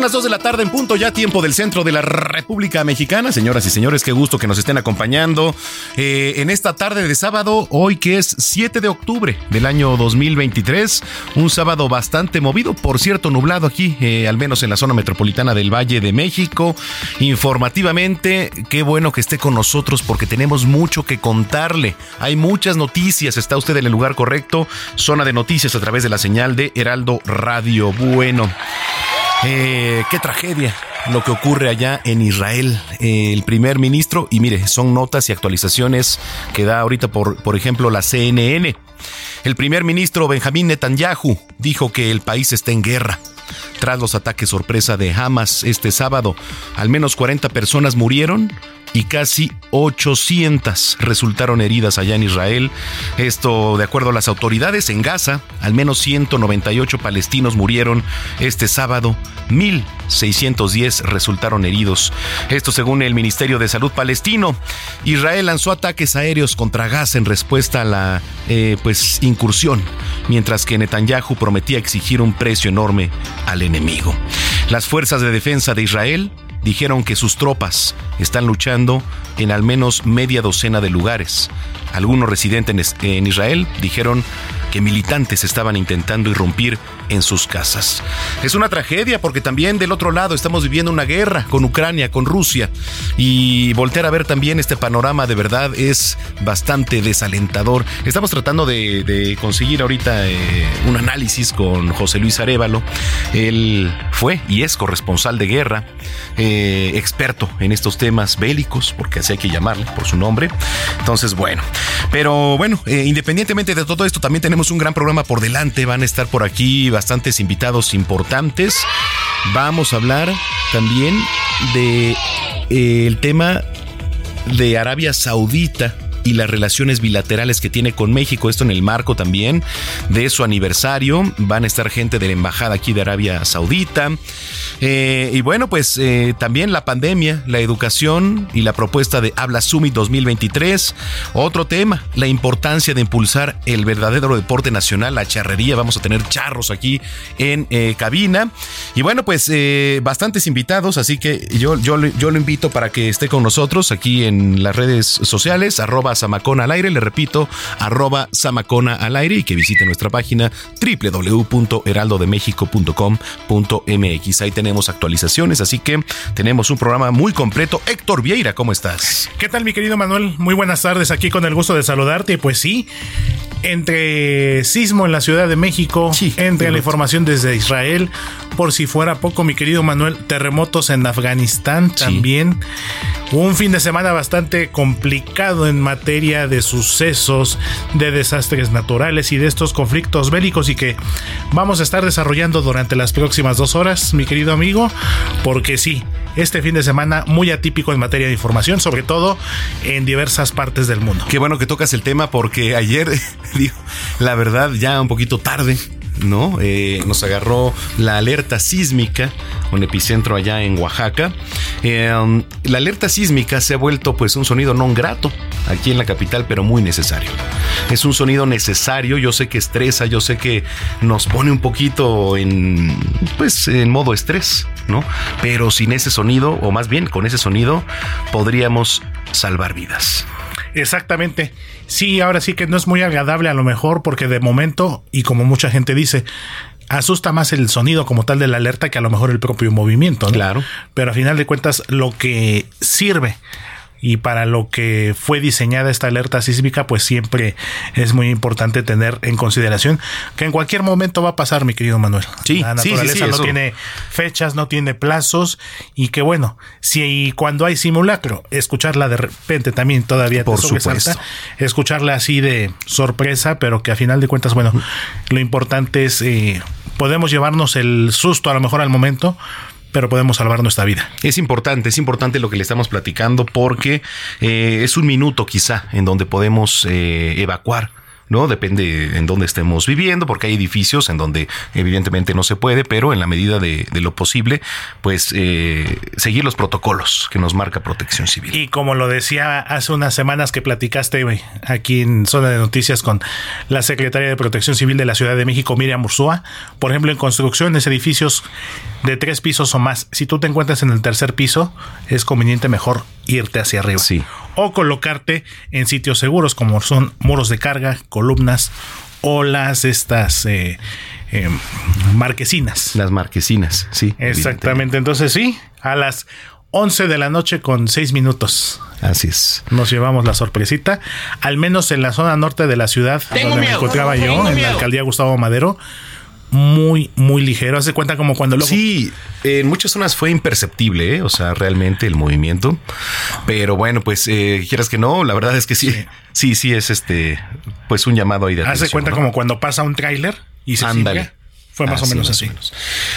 Las 2 de la tarde en punto, ya tiempo del centro de la República Mexicana. Señoras y señores, qué gusto que nos estén acompañando eh, en esta tarde de sábado, hoy que es 7 de octubre del año 2023. Un sábado bastante movido, por cierto, nublado aquí, eh, al menos en la zona metropolitana del Valle de México. Informativamente, qué bueno que esté con nosotros porque tenemos mucho que contarle. Hay muchas noticias, está usted en el lugar correcto. Zona de noticias a través de la señal de Heraldo Radio. Bueno. Eh, qué tragedia lo que ocurre allá en Israel. Eh, el primer ministro, y mire, son notas y actualizaciones que da ahorita, por, por ejemplo, la CNN. El primer ministro Benjamín Netanyahu dijo que el país está en guerra. Tras los ataques sorpresa de Hamas este sábado, al menos 40 personas murieron y casi 800 resultaron heridas allá en Israel. Esto, de acuerdo a las autoridades, en Gaza, al menos 198 palestinos murieron este sábado, 1.610 resultaron heridos. Esto según el Ministerio de Salud palestino. Israel lanzó ataques aéreos contra Gaza en respuesta a la eh, pues, incursión, mientras que Netanyahu prometía exigir un precio enorme al enemigo. Las fuerzas de defensa de Israel dijeron que sus tropas están luchando en al menos media docena de lugares. Algunos residentes en Israel dijeron que militantes estaban intentando irrumpir en sus casas. Es una tragedia porque también del otro lado estamos viviendo una guerra con Ucrania, con Rusia, y voltear a ver también este panorama de verdad es bastante desalentador. Estamos tratando de, conseguir ahorita eh, un análisis con José Luis Arevalo. Él fue y es corresponsal de guerra, eh, experto en estos temas bélicos, porque así hay que llamarle por su nombre. Entonces, bueno, pero bueno, eh, independientemente de todo esto, también tenemos un gran programa por delante. Van a estar por aquí bastantes invitados importantes. Vamos a hablar también de eh, el tema de Arabia Saudita y las relaciones bilaterales que tiene con México. Esto en el marco también de su aniversario. Van a estar gente de la embajada aquí de Arabia Saudita. Eh, y bueno, pues eh, también la pandemia, la educación y la propuesta de Habla Summit 2023. Otro tema, la importancia de impulsar el verdadero deporte nacional, la charrería. Vamos a tener charros aquí en eh, cabina. Y bueno, pues bastantes invitados, así que yo, yo, yo lo invito para que esté con nosotros aquí en las redes sociales, Samacona al aire, le repito, arroba Samacona al aire y que visite nuestra página www.heraldodemexico.com.mx. Ahí tenemos actualizaciones, así que tenemos un programa muy completo. Héctor Vieira, ¿cómo estás? ¿Qué tal, mi querido Manuel? Muy buenas tardes, aquí con el gusto de saludarte. Pues sí, entre sismo en la Ciudad de México, entre la información desde Israel, por si fuera poco, mi querido Manuel, terremotos en Afganistán también. Un fin de semana bastante complicado en materia de sucesos, de desastres naturales y de estos conflictos bélicos y que vamos a estar desarrollando durante las próximas dos horas, mi querido amigo, porque sí, este fin de semana muy atípico en materia de información, sobre todo en diversas partes del mundo. Qué bueno que tocas el tema porque ayer, la verdad, ya un poquito tarde, ¿no? Eh, nos agarró la alerta sísmica, un epicentro allá en Oaxaca. Eh, la alerta sísmica se ha vuelto pues un sonido no grato aquí en la capital, pero muy necesario. Es un sonido necesario, yo sé que estresa, yo sé que nos pone un poquito en pues en modo estrés, ¿no? Pero sin ese sonido, o más bien con ese sonido, podríamos salvar vidas. Exactamente. Sí, ahora sí que no es muy agradable a lo mejor porque de momento, y como mucha gente dice, asusta más el sonido como tal de la alerta que a lo mejor el propio movimiento. Claro. Pero a final de cuentas, lo que sirve y para lo que fue diseñada esta alerta sísmica, pues siempre es muy importante tener en consideración que en cualquier momento va a pasar, mi querido Manuel. Sí, la naturaleza no tiene fechas, no tiene plazos y que bueno, si cuando hay simulacro, escucharla de repente también todavía Por supuesto. escucharla así de sorpresa, pero que a final de cuentas, bueno, lo importante es eh, podemos llevarnos el susto a lo mejor al momento, pero podemos salvar nuestra vida. Es importante, es importante lo que le estamos platicando porque eh, es un minuto quizá en donde podemos eh, evacuar ¿no? Depende en dónde estemos viviendo, porque hay edificios en donde evidentemente no se puede, pero en la medida de, lo posible, pues eh, seguir los protocolos que nos marca Protección Civil. Y como lo decía hace unas semanas que platicaste aquí en Zona de Noticias con la secretaria de Protección Civil de la Ciudad de México, Miriam Ursúa, por ejemplo, en construcciones, edificios de tres pisos o más, si tú te encuentras en el tercer piso, es conveniente mejor irte hacia arriba. Sí o colocarte en sitios seguros como son muros de carga, columnas o las estas eh, eh, marquesinas. Las marquesinas, sí. Exactamente, entonces sí, a las 11 de la noche con 6 minutos. Así es. Nos llevamos la sorpresita, al menos en la zona norte de la ciudad donde me encontraba yo, en la alcaldía Gustavo Madero muy, muy ligero. Hace cuenta como cuando lo. Sí, en muchas zonas fue imperceptible, ¿eh? o sea, realmente el movimiento. Pero bueno, pues eh, quieras que no, la verdad es que sí, sí, sí, es este, pues un llamado ahí de Hace cuenta como cuando pasa un tráiler y se Ándale. Fue más o menos así.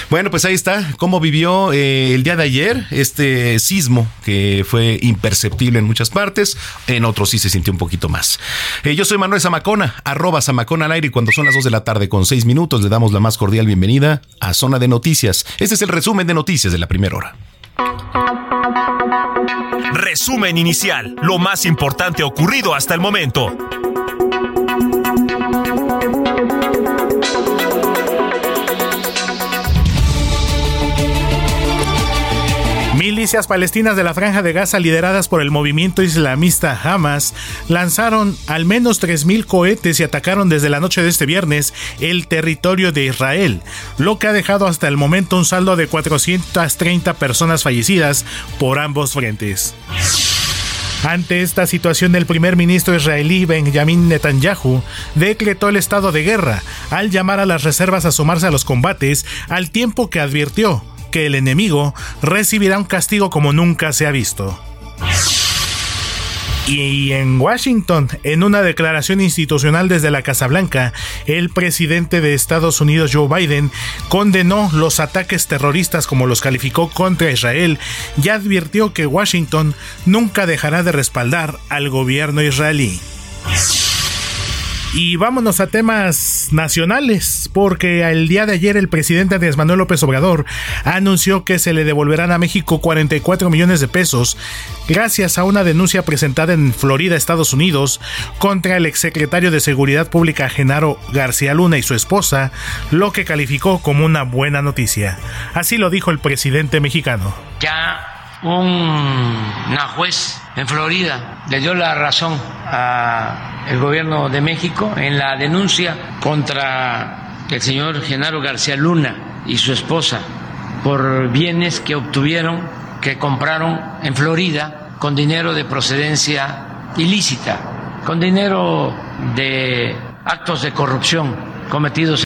Bueno, pues ahí está. ¿Cómo vivió eh, el día de ayer este sismo que fue imperceptible en muchas partes? En otros sí se sintió un poquito más. Eh, yo soy Manuel Zamacona, arroba Zamacona al aire y cuando son las 2 de la tarde con 6 minutos le damos la más cordial bienvenida a Zona de Noticias. Este es el resumen de noticias de la primera hora. Resumen inicial, lo más importante ocurrido hasta el momento. Milicias palestinas de la Franja de Gaza lideradas por el movimiento islamista Hamas lanzaron al menos 3.000 cohetes y atacaron desde la noche de este viernes el territorio de Israel, lo que ha dejado hasta el momento un saldo de 430 personas fallecidas por ambos frentes. Ante esta situación, el primer ministro israelí Benjamin Netanyahu decretó el estado de guerra al llamar a las reservas a sumarse a los combates, al tiempo que advirtió que el enemigo recibirá un castigo como nunca se ha visto. Y en Washington, en una declaración institucional desde la Casa Blanca, el presidente de Estados Unidos Joe Biden condenó los ataques terroristas como los calificó contra Israel y advirtió que Washington nunca dejará de respaldar al gobierno israelí. Y vámonos a temas nacionales, porque el día de ayer el presidente Andrés Manuel López Obrador anunció que se le devolverán a México 44 millones de pesos gracias a una denuncia presentada en Florida, Estados Unidos, contra el exsecretario de Seguridad Pública Genaro García Luna y su esposa, lo que calificó como una buena noticia. Así lo dijo el presidente mexicano. Ya una juez en Florida le dio la razón al gobierno de México en la denuncia contra el señor Genaro García Luna y su esposa por bienes que obtuvieron, que compraron en Florida con dinero de procedencia ilícita, con dinero de actos de corrupción cometidos.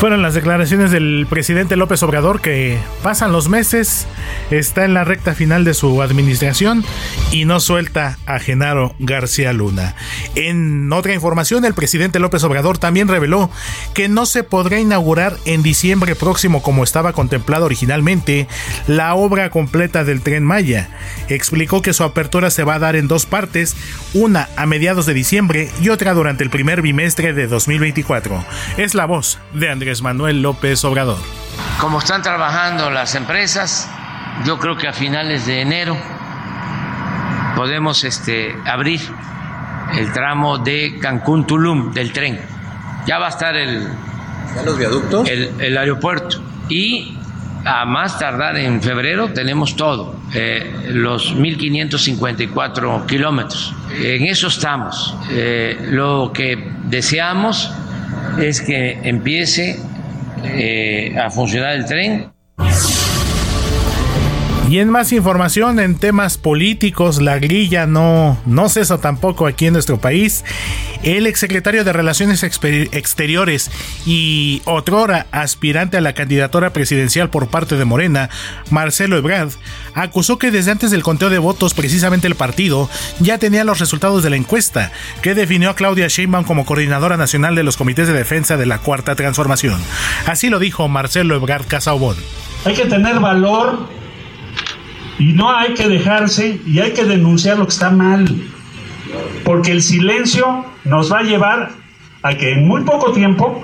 Fueron las declaraciones del presidente López Obrador que pasan los meses, está en la recta final de su administración y no suelta a Genaro García Luna. En otra información, el presidente López Obrador también reveló que no se podrá inaugurar en diciembre próximo como estaba contemplado originalmente la obra completa del tren Maya. Explicó que su apertura se va a dar en dos partes, una a mediados de diciembre y otra durante el primer bimestre de 2024. Es la voz de Andrés Manuel López Obrador. Como están trabajando las empresas, yo creo que a finales de enero podemos este, abrir el tramo de Cancún Tulum del tren. Ya va a estar el, los viaductos? El, aeropuerto. Y a más tardar en febrero tenemos todo, eh, los 1.554 kilómetros. En eso estamos. Eh, lo que deseamos es que empiece eh, a funcionar el tren. Y en más información en temas políticos, la grilla no, no cesa tampoco aquí en nuestro país. El exsecretario de Relaciones Exteriores y otrora aspirante a la candidatura presidencial por parte de Morena, Marcelo Ebrard, acusó que desde antes del conteo de votos, precisamente el partido ya tenía los resultados de la encuesta, que definió a Claudia Sheinbaum como coordinadora nacional de los comités de defensa de la Cuarta Transformación. Así lo dijo Marcelo Ebrard Casaubon. Hay que tener valor y no hay que dejarse y hay que denunciar lo que está mal, porque el silencio nos va a llevar a que en muy poco tiempo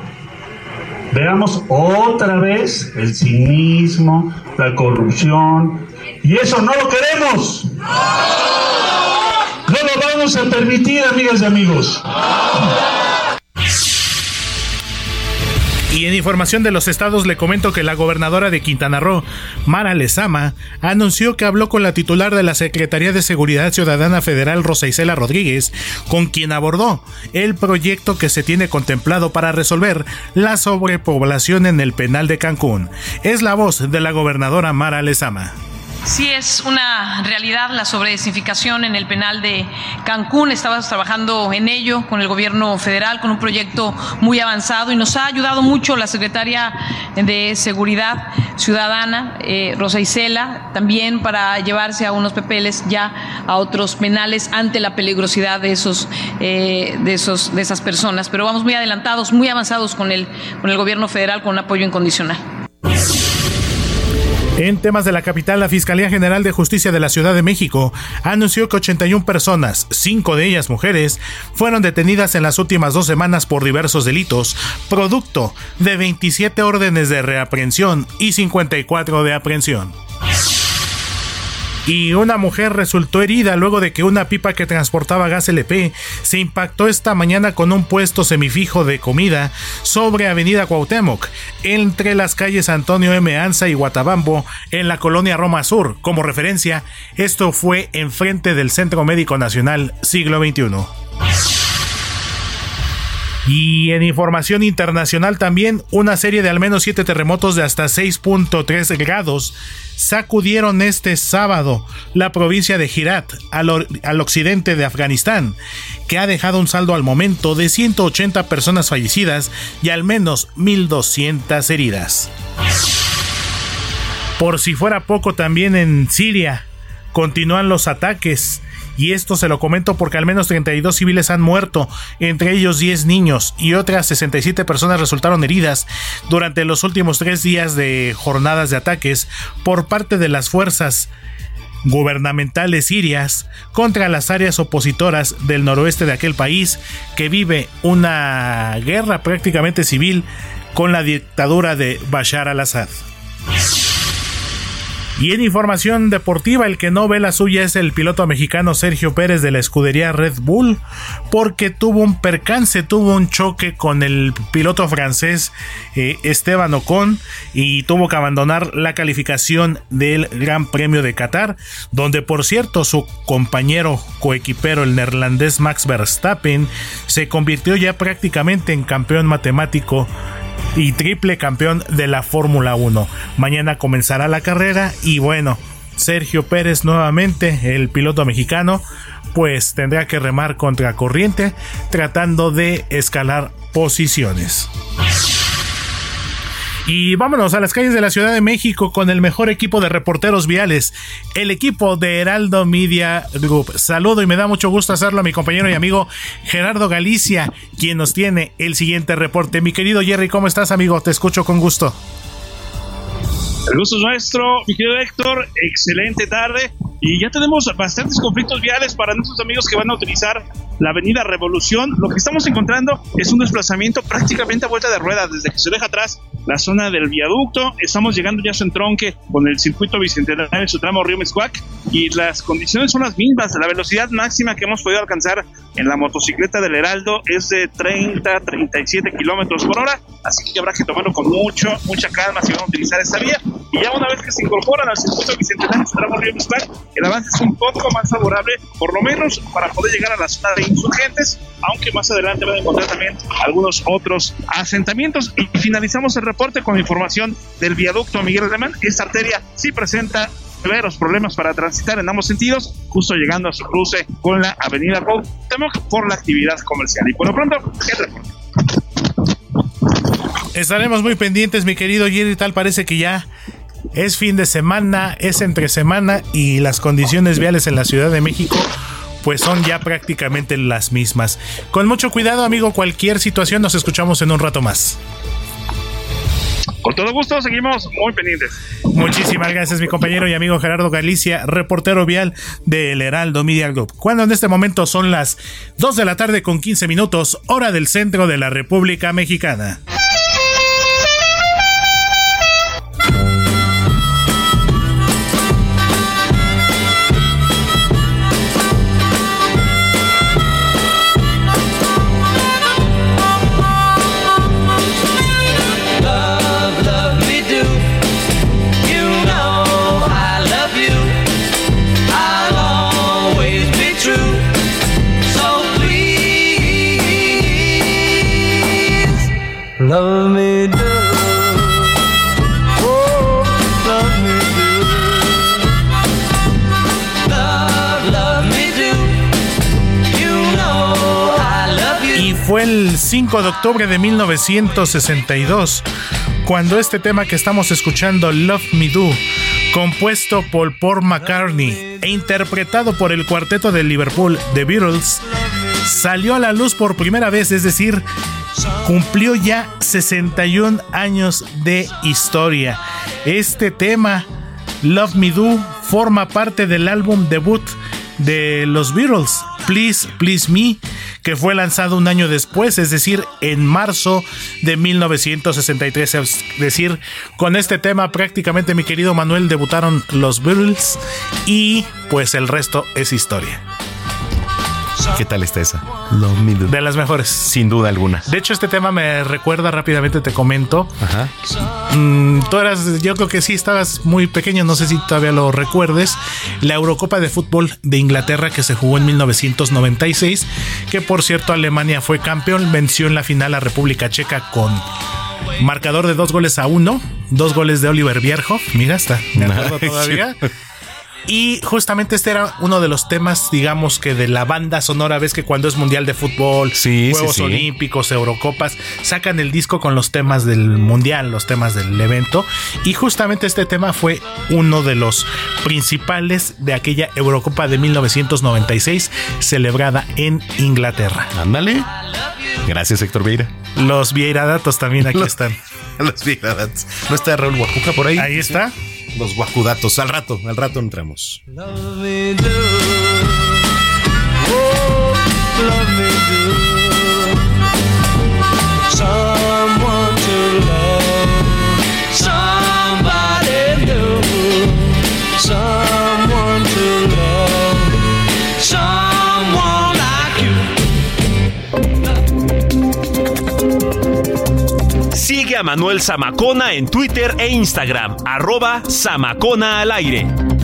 veamos otra vez el cinismo, la corrupción, y eso no lo queremos. No lo vamos a permitir, amigas y amigos. Y en información de los estados le comento que la gobernadora de Quintana Roo, Mara Lezama, anunció que habló con la titular de la Secretaría de Seguridad Ciudadana Federal, Rosa Isela Rodríguez, con quien abordó el proyecto que se tiene contemplado para resolver la sobrepoblación en el penal de Cancún. Es la voz de la gobernadora Mara Lezama. Sí, es una realidad la sobredesinficación en el penal de Cancún. Estabas trabajando en ello con el gobierno federal, con un proyecto muy avanzado y nos ha ayudado mucho la secretaria de Seguridad Ciudadana, eh, Rosa Isela, también para llevarse a unos papeles ya a otros penales ante la peligrosidad de esos, eh, de esos, de esas personas. Pero vamos muy adelantados, muy avanzados con el, con el gobierno federal, con un apoyo incondicional. En temas de la capital, la Fiscalía General de Justicia de la Ciudad de México anunció que 81 personas, cinco de ellas mujeres, fueron detenidas en las últimas dos semanas por diversos delitos, producto de 27 órdenes de reaprehensión y 54 de aprehensión y una mujer resultó herida luego de que una pipa que transportaba gas LP se impactó esta mañana con un puesto semifijo de comida sobre Avenida Cuauhtémoc, entre las calles Antonio M. Anza y Guatabambo, en la colonia Roma Sur. Como referencia, esto fue enfrente del Centro Médico Nacional Siglo XXI. Y en información internacional también, una serie de al menos siete terremotos de hasta 6.3 grados sacudieron este sábado la provincia de Hirat al, al, occidente de Afganistán, que ha dejado un saldo al momento de 180 personas fallecidas y al menos 1.200 heridas. Por si fuera poco, también en Siria continúan los ataques y esto se lo comento porque al menos 32 civiles han muerto, entre ellos 10 niños y otras 67 personas resultaron heridas durante los últimos tres días de jornadas de ataques por parte de las fuerzas gubernamentales sirias contra las áreas opositoras del noroeste de aquel país que vive una guerra prácticamente civil con la dictadura de Bashar al-Assad. Y en información deportiva, el que no ve la suya es el piloto mexicano Sergio Pérez de la escudería Red Bull, porque tuvo un percance, tuvo un choque con el piloto francés eh, Esteban Ocon y tuvo que abandonar la calificación del Gran Premio de Qatar, donde por cierto su compañero coequipero, el neerlandés Max Verstappen, se convirtió ya prácticamente en campeón matemático y triple campeón de la Fórmula 1. Mañana comenzará la carrera y bueno, Sergio Pérez nuevamente, el piloto mexicano, pues tendrá que remar contra corriente tratando de escalar posiciones. Y vámonos a las calles de la Ciudad de México con el mejor equipo de reporteros viales, el equipo de Heraldo Media Group. Saludo y me da mucho gusto hacerlo a mi compañero y amigo Gerardo Galicia, quien nos tiene el siguiente reporte. Mi querido Jerry, ¿cómo estás, amigo? Te escucho con gusto. El gusto es nuestro, mi querido Héctor. Excelente tarde. Y ya tenemos bastantes conflictos viales para nuestros amigos que van a utilizar la avenida Revolución. Lo que estamos encontrando es un desplazamiento prácticamente a vuelta de rueda desde que se deja atrás la zona del viaducto. Estamos llegando ya a su entronque con el circuito bicentenario en su tramo Río Mezcuac y las condiciones son las mismas. La velocidad máxima que hemos podido alcanzar en la motocicleta del Heraldo es de 30, 37 kilómetros por hora, así que habrá que tomarlo con mucho, mucha calma si van a utilizar esta vía. Y ya una vez que se incorporan al circuito bicentenario Río el avance es un poco más favorable, por lo menos para poder llegar a la zona de insurgentes, aunque más adelante van a encontrar también algunos otros asentamientos. Y finalizamos el reporte con información del viaducto Miguel Alemán. Esta arteria sí presenta severos problemas para transitar en ambos sentidos, justo llegando a su cruce con la avenida Cuauhtémoc por la actividad comercial. Y por lo pronto, el reporte. Estaremos muy pendientes, mi querido Jerry. Tal parece que ya es fin de semana, es entre semana y las condiciones viales en la Ciudad de México pues son ya prácticamente las mismas. Con mucho cuidado, amigo, cualquier situación nos escuchamos en un rato más. Con todo gusto, seguimos muy pendientes. Muchísimas gracias, mi compañero y amigo Gerardo Galicia, reportero vial del Heraldo Media Group. Cuando en este momento son las 2 de la tarde con 15 minutos, hora del centro de la República Mexicana. Y fue el 5 de octubre de 1962 cuando este tema que estamos escuchando, Love Me Do, compuesto por Paul McCartney e interpretado por el cuarteto de Liverpool, The Beatles, salió a la luz por primera vez, es decir, cumplió ya 61 años de historia. Este tema, Love Me Do, forma parte del álbum debut de los Beatles, Please, Please Me, que fue lanzado un año después, es decir, en marzo de 1963. Es decir, con este tema prácticamente mi querido Manuel debutaron los Beatles y pues el resto es historia. ¿Qué tal está esa? De las mejores. Sin duda alguna. De hecho, este tema me recuerda rápidamente, te comento. Ajá. Mm, tú eras, yo creo que sí, estabas muy pequeño, no sé si todavía lo recuerdes. La Eurocopa de Fútbol de Inglaterra que se jugó en 1996, que por cierto Alemania fue campeón, venció en la final a República Checa con marcador de dos goles a uno, dos goles de Oliver Bierhoff. Mira, está, me acuerdo todavía. Y justamente este era uno de los temas, digamos que de la banda sonora. Ves que cuando es Mundial de Fútbol, Juegos Olímpicos, Eurocopas, sacan el disco con los temas del Mundial, los temas del evento. Y justamente este tema fue uno de los principales de aquella Eurocopa de 1996, celebrada en Inglaterra. Ándale. Gracias, Héctor Vieira. Los Vieira Datos también aquí están. Los Vieira Datos. ¿No está Raúl Guajuca por ahí? Ahí está los guajudatos. Al rato, al rato entramos. Manuel Zamacona en Twitter e Instagram, arroba Zamacona al aire.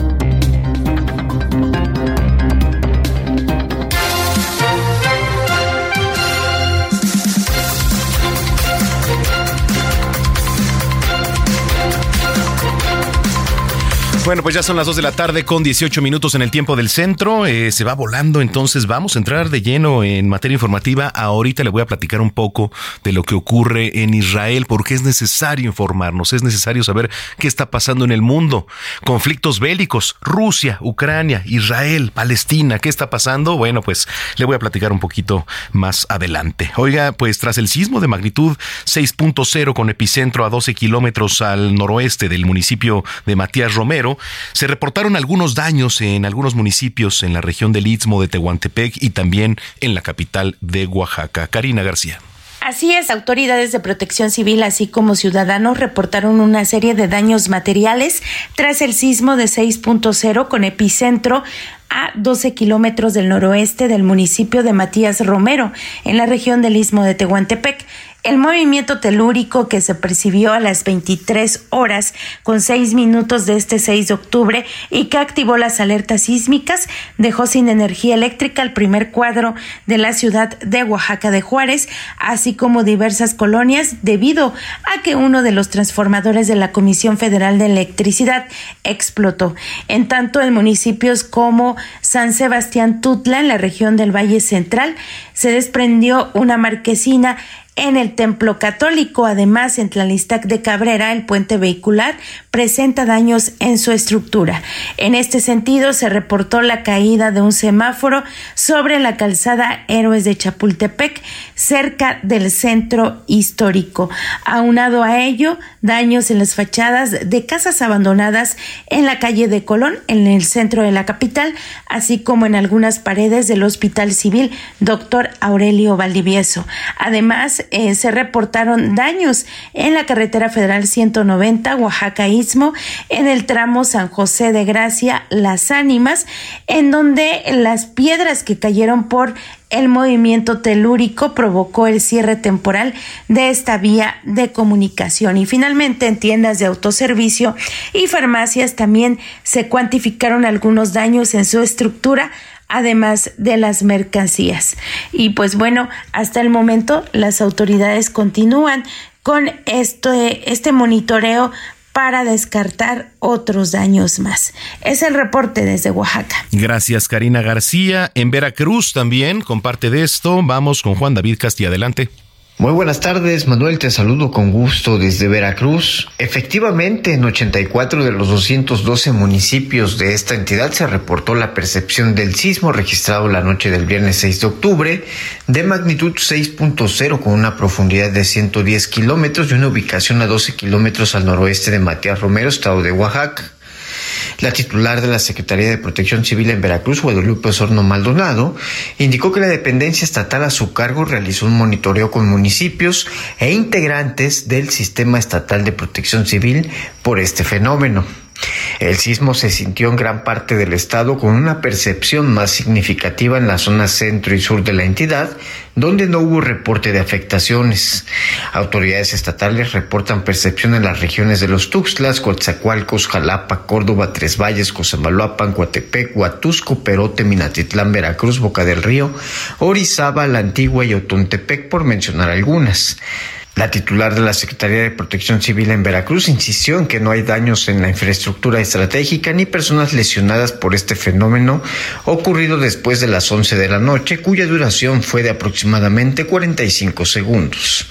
Bueno, pues ya son las 2 de la tarde con 18 minutos en el tiempo del centro. Eh, se va volando, entonces vamos a entrar de lleno en materia informativa. Ahorita le voy a platicar un poco de lo que ocurre en Israel, porque es necesario informarnos, es necesario saber qué está pasando en el mundo. Conflictos bélicos, Rusia, Ucrania, Israel, Palestina, ¿qué está pasando? Bueno, pues le voy a platicar un poquito más adelante. Oiga, pues tras el sismo de magnitud 6.0 con epicentro a 12 kilómetros al noroeste del municipio de Matías Romero, se reportaron algunos daños en algunos municipios en la región del Istmo de Tehuantepec y también en la capital de Oaxaca. Karina García. Así es, autoridades de protección civil así como ciudadanos reportaron una serie de daños materiales tras el sismo de 6.0 con epicentro a 12 kilómetros del noroeste del municipio de Matías Romero, en la región del Istmo de Tehuantepec. El movimiento telúrico que se percibió a las 23 horas con 6 minutos de este 6 de octubre y que activó las alertas sísmicas dejó sin energía eléctrica el primer cuadro de la ciudad de Oaxaca de Juárez, así como diversas colonias debido a que uno de los transformadores de la Comisión Federal de Electricidad explotó. En tanto, en municipios como San Sebastián Tutla, en la región del Valle Central, se desprendió una marquesina en el templo católico. Además, en Tlalistac de Cabrera, el puente vehicular presenta daños en su estructura. En este sentido, se reportó la caída de un semáforo sobre la calzada Héroes de Chapultepec, cerca del centro histórico. Aunado a ello, daños en las fachadas de casas abandonadas en la calle de Colón, en el centro de la capital, así como en algunas paredes del Hospital Civil Doctor Aurelio Valdivieso. Además, eh, se reportaron daños en la carretera federal 190 Oaxaca Istmo, en el tramo San José de Gracia Las Ánimas, en donde las piedras que cayeron por el movimiento telúrico provocó el cierre temporal de esta vía de comunicación. Y finalmente en tiendas de autoservicio y farmacias también se cuantificaron algunos daños en su estructura además de las mercancías. Y pues bueno, hasta el momento las autoridades continúan con este, este monitoreo para descartar otros daños más. Es el reporte desde Oaxaca. Gracias, Karina García. En Veracruz también comparte de esto. Vamos con Juan David Castilla. Adelante. Muy buenas tardes, Manuel, te saludo con gusto desde Veracruz. Efectivamente, en 84 de los 212 municipios de esta entidad se reportó la percepción del sismo registrado la noche del viernes 6 de octubre de magnitud 6.0 con una profundidad de 110 kilómetros y una ubicación a 12 kilómetros al noroeste de Matías Romero, estado de Oaxaca. La titular de la Secretaría de Protección Civil en Veracruz, Guadalupe Osorno Maldonado, indicó que la dependencia estatal a su cargo realizó un monitoreo con municipios e integrantes del Sistema Estatal de Protección Civil por este fenómeno. El sismo se sintió en gran parte del estado con una percepción más significativa en la zona centro y sur de la entidad, donde no hubo reporte de afectaciones. Autoridades estatales reportan percepción en las regiones de los Tuxtlas, Coatzacoalcos, Jalapa, Córdoba, Tres Valles, Cosamaloapan, Coatepec, Huatusco, Perote, Minatitlán, Veracruz, Boca del Río, Orizaba, La Antigua y Otontepec, por mencionar algunas. La titular de la Secretaría de Protección Civil en Veracruz insistió en que no hay daños en la infraestructura estratégica ni personas lesionadas por este fenómeno ocurrido después de las 11 de la noche, cuya duración fue de aproximadamente 45 segundos.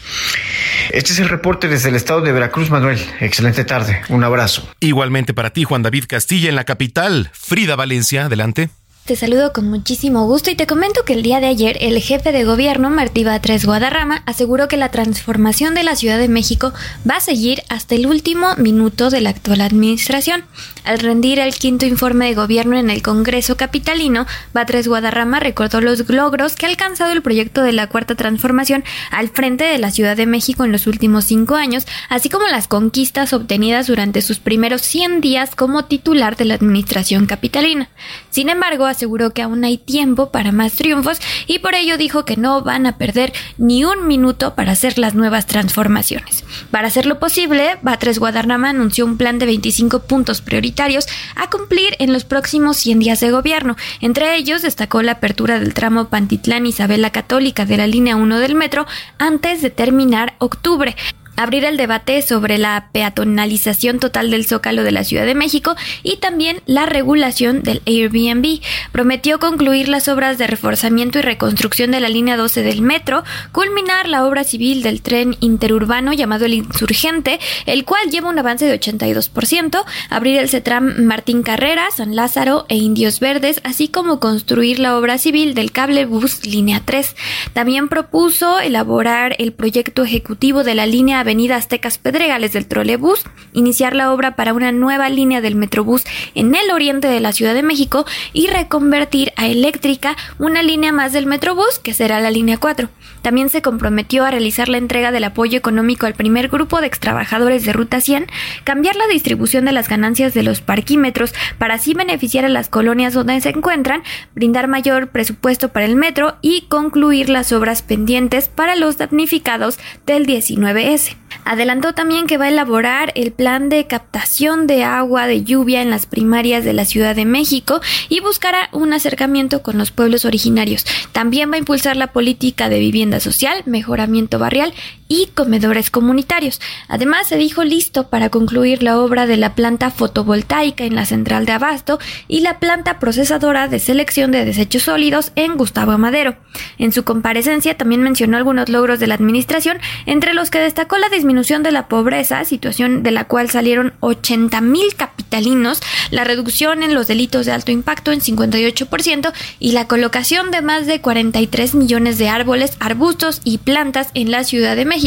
Este es el reporte desde el estado de Veracruz, Manuel. Excelente tarde. Un abrazo. Igualmente para ti, Juan David Castilla, en la capital. Frida Valencia, adelante. Te saludo con muchísimo gusto y te comento que el día de ayer el jefe de gobierno Martí Batres Guadarrama aseguró que la transformación de la Ciudad de México va a seguir hasta el último minuto de la actual administración. Al rendir el quinto informe de gobierno en el Congreso capitalino, Batres Guadarrama recordó los logros que ha alcanzado el proyecto de la cuarta transformación al frente de la Ciudad de México en los últimos cinco años, así como las conquistas obtenidas durante sus primeros 100 días como titular de la administración capitalina. Sin embargo, aseguró que aún hay tiempo para más triunfos y por ello dijo que no van a perder ni un minuto para hacer las nuevas transformaciones. Para hacerlo posible, Batres Guadarrama anunció un plan de 25 puntos prioritarios a cumplir en los próximos 100 días de gobierno. Entre ellos destacó la apertura del tramo Pantitlán Isabela Católica de la línea 1 del metro antes de terminar octubre abrir el debate sobre la peatonalización total del zócalo de la Ciudad de México y también la regulación del Airbnb. Prometió concluir las obras de reforzamiento y reconstrucción de la línea 12 del metro, culminar la obra civil del tren interurbano llamado el Insurgente, el cual lleva un avance de 82%, abrir el CETRAM Martín Carrera, San Lázaro e Indios Verdes, así como construir la obra civil del cable bus línea 3. También propuso elaborar el proyecto ejecutivo de la línea Avenida Aztecas Pedregales del trolebús, iniciar la obra para una nueva línea del Metrobús en el oriente de la Ciudad de México y reconvertir a eléctrica una línea más del Metrobús, que será la línea 4. También se comprometió a realizar la entrega del apoyo económico al primer grupo de extrabajadores de Ruta 100, cambiar la distribución de las ganancias de los parquímetros para así beneficiar a las colonias donde se encuentran, brindar mayor presupuesto para el metro y concluir las obras pendientes para los damnificados del 19S. Adelantó también que va a elaborar el plan de captación de agua de lluvia en las primarias de la Ciudad de México y buscará un acercamiento con los pueblos originarios. También va a impulsar la política de vivienda social, mejoramiento barrial y comedores comunitarios. Además, se dijo listo para concluir la obra de la planta fotovoltaica en la central de Abasto y la planta procesadora de selección de desechos sólidos en Gustavo Madero. En su comparecencia también mencionó algunos logros de la administración, entre los que destacó la disminución de la pobreza, situación de la cual salieron 80 mil capitalinos, la reducción en los delitos de alto impacto en 58% y la colocación de más de 43 millones de árboles, arbustos y plantas en la Ciudad de México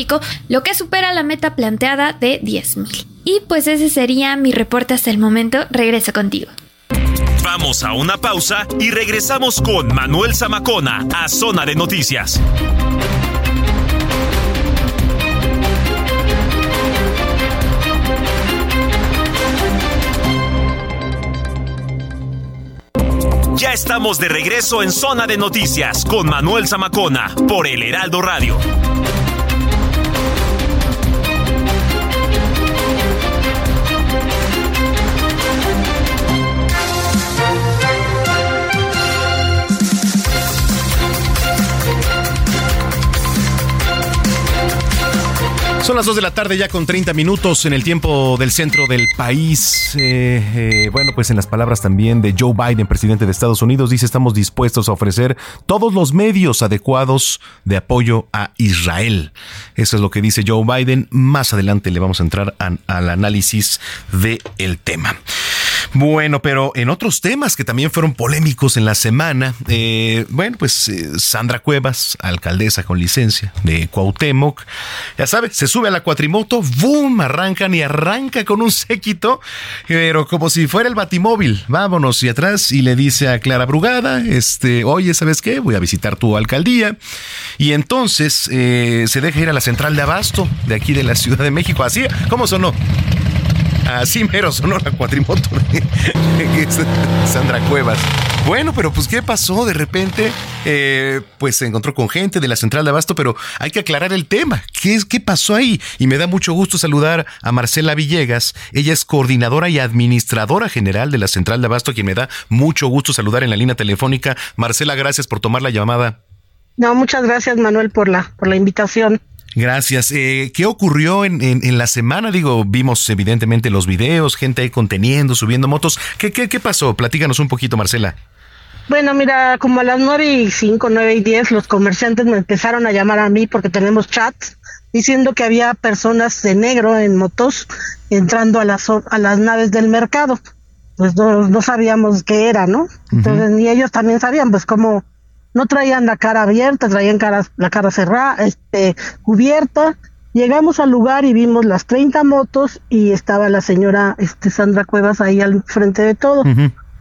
lo que supera la meta planteada de 10.000. Y pues ese sería mi reporte hasta el momento. Regreso contigo. Vamos a una pausa y regresamos con Manuel Zamacona a Zona de Noticias. Ya estamos de regreso en Zona de Noticias con Manuel Zamacona por El Heraldo Radio. Son las 2 de la tarde ya con 30 minutos en el tiempo del centro del país. Eh, eh, bueno, pues en las palabras también de Joe Biden, presidente de Estados Unidos, dice estamos dispuestos a ofrecer todos los medios adecuados de apoyo a Israel. Eso es lo que dice Joe Biden. Más adelante le vamos a entrar al análisis del el tema. Bueno, pero en otros temas que también fueron polémicos en la semana, eh, bueno, pues eh, Sandra Cuevas, alcaldesa con licencia de Cuauhtémoc, ya sabe, se sube a la cuatrimoto, ¡boom! Arrancan y arranca con un séquito, pero como si fuera el batimóvil, vámonos y atrás y le dice a Clara Brugada, este, oye, ¿sabes qué? Voy a visitar tu alcaldía. Y entonces eh, se deja ir a la central de Abasto, de aquí de la Ciudad de México, así, ¿cómo sonó? Así mero sonó la cuatrimoto de Sandra Cuevas. Bueno, pero pues ¿qué pasó? De repente, eh, pues se encontró con gente de la central de Abasto, pero hay que aclarar el tema. ¿Qué, ¿Qué pasó ahí? Y me da mucho gusto saludar a Marcela Villegas. Ella es coordinadora y administradora general de la central de Abasto, quien me da mucho gusto saludar en la línea telefónica. Marcela, gracias por tomar la llamada. No, muchas gracias Manuel por la, por la invitación. Gracias. Eh, ¿Qué ocurrió en, en, la semana? Digo, vimos evidentemente los videos, gente ahí conteniendo, subiendo motos. ¿Qué, qué, qué pasó? Platícanos un poquito, Marcela. Bueno, mira, como a las nueve y cinco, nueve y diez, los comerciantes me empezaron a llamar a mí porque tenemos chats diciendo que había personas de negro en motos entrando a las, a las naves del mercado. Pues no, no sabíamos qué era, ¿no? Entonces, ni ellos también sabían, pues, cómo no traían la cara abierta, traían cara, la cara cerrada, este, cubierta. Llegamos al lugar y vimos las 30 motos y estaba la señora este, Sandra Cuevas ahí al frente de todo.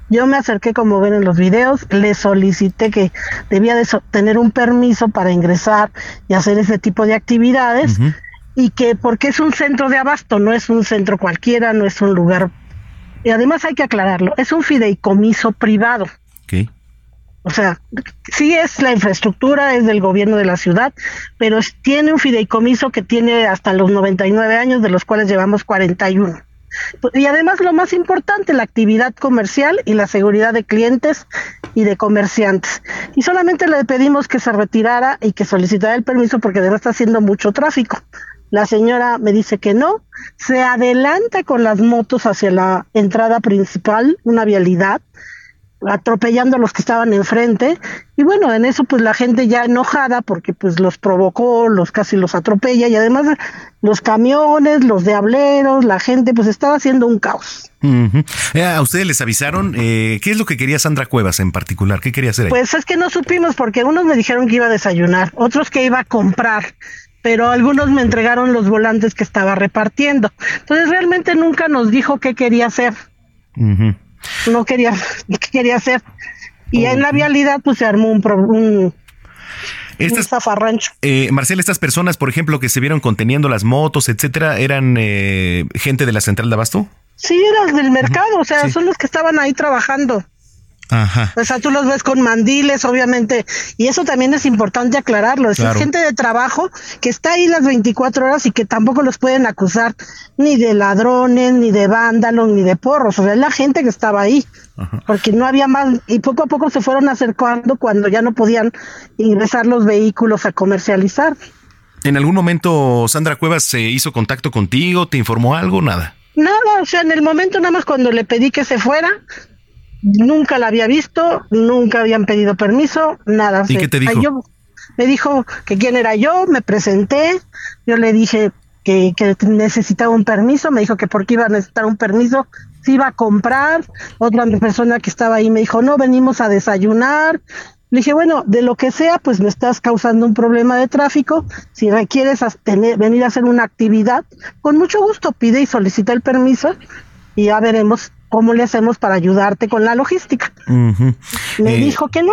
Yo me acerqué, como ven en los videos, le solicité que debía de tener un permiso para ingresar y hacer ese tipo de actividades y que porque es un centro de abasto, no es un centro cualquiera, no es un lugar. Y además hay que aclararlo, es un fideicomiso privado. O sea, sí es la infraestructura, es del gobierno de la ciudad, pero tiene un fideicomiso que tiene hasta los 99 años, de los cuales llevamos 41. Y además lo más importante, la actividad comercial y la seguridad de clientes y de comerciantes. Y solamente le pedimos que se retirara y que solicitara el permiso porque además está haciendo mucho tráfico. La señora me dice que no, se adelanta con las motos hacia la entrada principal, una vialidad, atropellando a los que estaban enfrente y bueno en eso pues la gente ya enojada porque pues los provocó los casi los atropella y además los camiones los diableros la gente pues estaba haciendo un caos eh, a ustedes les avisaron eh, qué es lo que quería Sandra Cuevas en particular qué quería hacer ahí? pues es que no supimos porque unos me dijeron que iba a desayunar otros que iba a comprar pero algunos me entregaron los volantes que estaba repartiendo. Entonces realmente nunca nos dijo qué quería hacer. No quería, quería hacer. Y en la vialidad pues se armó un, un estas. Eh, Marcela, estas personas, por ejemplo, que se vieron conteniendo las motos, etcétera, ¿eran eh, gente de la central de Abasto? Sí, eran del mercado, o sea, son los que estaban ahí trabajando. Ajá. O sea, tú los ves con mandiles, obviamente, y eso también es importante aclararlo. Es gente de trabajo que está ahí las 24 horas y que tampoco los pueden acusar ni de ladrones, ni de vándalos, ni de porros. O sea, es la gente que estaba ahí, porque no había más, y poco a poco se fueron acercando cuando ya no podían ingresar los vehículos a comercializar. ¿En algún momento Sandra Cuevas se hizo contacto contigo? ¿Te informó algo? Nada. Nada, o sea, en el momento nada más cuando le pedí que se fuera, nunca la había visto, nunca habían pedido permiso, nada. ¿Y qué te dijo? me dijo que quién era yo, me presenté, yo le dije que, que, necesitaba un permiso, me dijo que porque iba a necesitar un permiso, si iba a comprar, otra persona que estaba ahí me dijo, no, venimos a desayunar, le dije, bueno, de lo que sea, pues me estás causando un problema de tráfico. Si requieres venir a hacer una actividad, con mucho gusto pide y solicita el permiso y ya veremos cómo le hacemos para ayudarte con la logística. Me eh, dijo que no.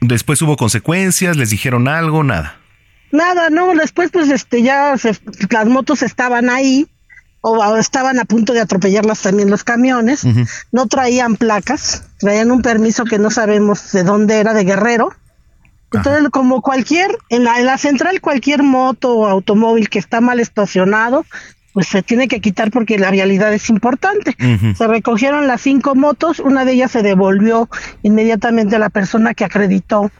Después hubo consecuencias, les dijeron algo, nada. Nada, no, después pues este ya las motos estaban ahí o estaban a punto de atropellarlas también los camiones, no traían placas, traían un permiso que no sabemos de dónde era, de Guerrero. Entonces, como cualquier, en la, en la central, cualquier moto o automóvil que está mal estacionado, pues se tiene que quitar porque la vialidad es importante. Se recogieron las cinco motos, una de ellas se devolvió inmediatamente a la persona que acreditó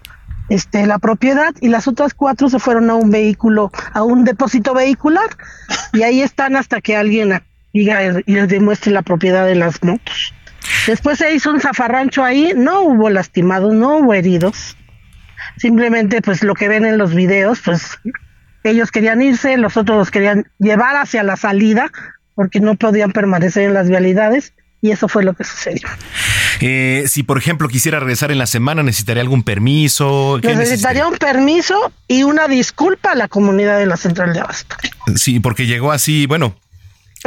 este, la propiedad y las otras cuatro se fueron a un vehículo, a un depósito vehicular y ahí están hasta que alguien diga y les demuestre la propiedad de las motos. Después se hizo un zafarrancho ahí, no hubo lastimados, no hubo heridos. Simplemente pues lo que ven en los videos, pues ellos querían irse, los otros los querían llevar hacia la salida porque no podían permanecer en las vialidades y eso fue lo que sucedió. Eh, si, por ejemplo, quisiera regresar en la semana, ¿necesitaría algún permiso? Necesitaría un permiso y una disculpa a la comunidad de la Central de Abasto. Sí, porque llegó así, bueno,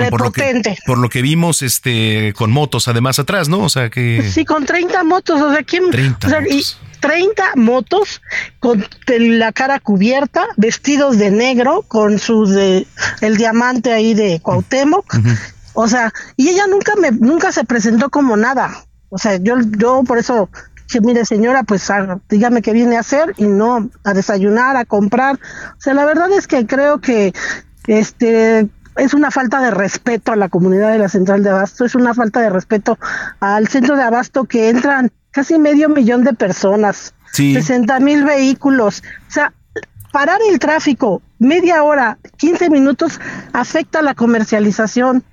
por lo, que, por lo que vimos este con motos además atrás, ¿no? O sea que Sí, con 30 motos, o sea, ¿quién 30 motos. 30 motos con la cara cubierta, vestidos de negro con sus de el diamante ahí de Cuauhtémoc. O sea, y ella nunca me nunca se presentó como nada. O sea, yo yo por eso dije, mire señora, pues dígame qué viene a hacer y no a desayunar, a comprar. O sea, la verdad es que creo que este es una falta de respeto a la comunidad de la central de abasto, es una falta de respeto al centro de abasto que entran casi medio millón de personas, 60 mil vehículos, o sea, parar el tráfico media hora, 15 minutos afecta la comercialización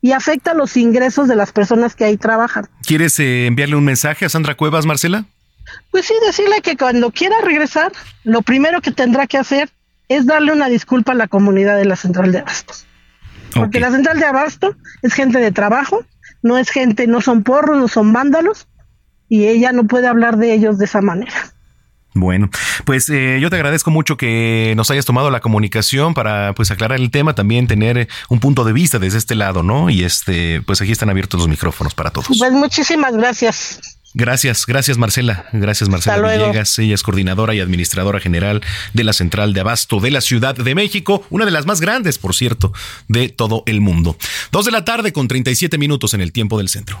y afecta los ingresos de las personas que ahí trabajan. ¿Quieres eh, enviarle un mensaje a Sandra Cuevas, Marcela? Pues sí, decirle que cuando quiera regresar, lo primero que tendrá que hacer es darle una disculpa a la comunidad de la central de abastos. Porque la central de abasto es gente de trabajo, no es gente, no son porros, no son vándalos, y ella no puede hablar de ellos de esa manera. Bueno, pues eh, yo te agradezco mucho que nos hayas tomado la comunicación para pues aclarar el tema, también tener un punto de vista desde este lado, ¿no? Y este, pues aquí están abiertos los micrófonos para todos. Pues muchísimas gracias. Gracias, gracias Marcela. Gracias Marcela Villegas. Ella es coordinadora y administradora general de la Central de Abasto de la Ciudad de México, una de las más grandes, por cierto, de todo el mundo. Dos de la tarde con 37 minutos en el tiempo del centro.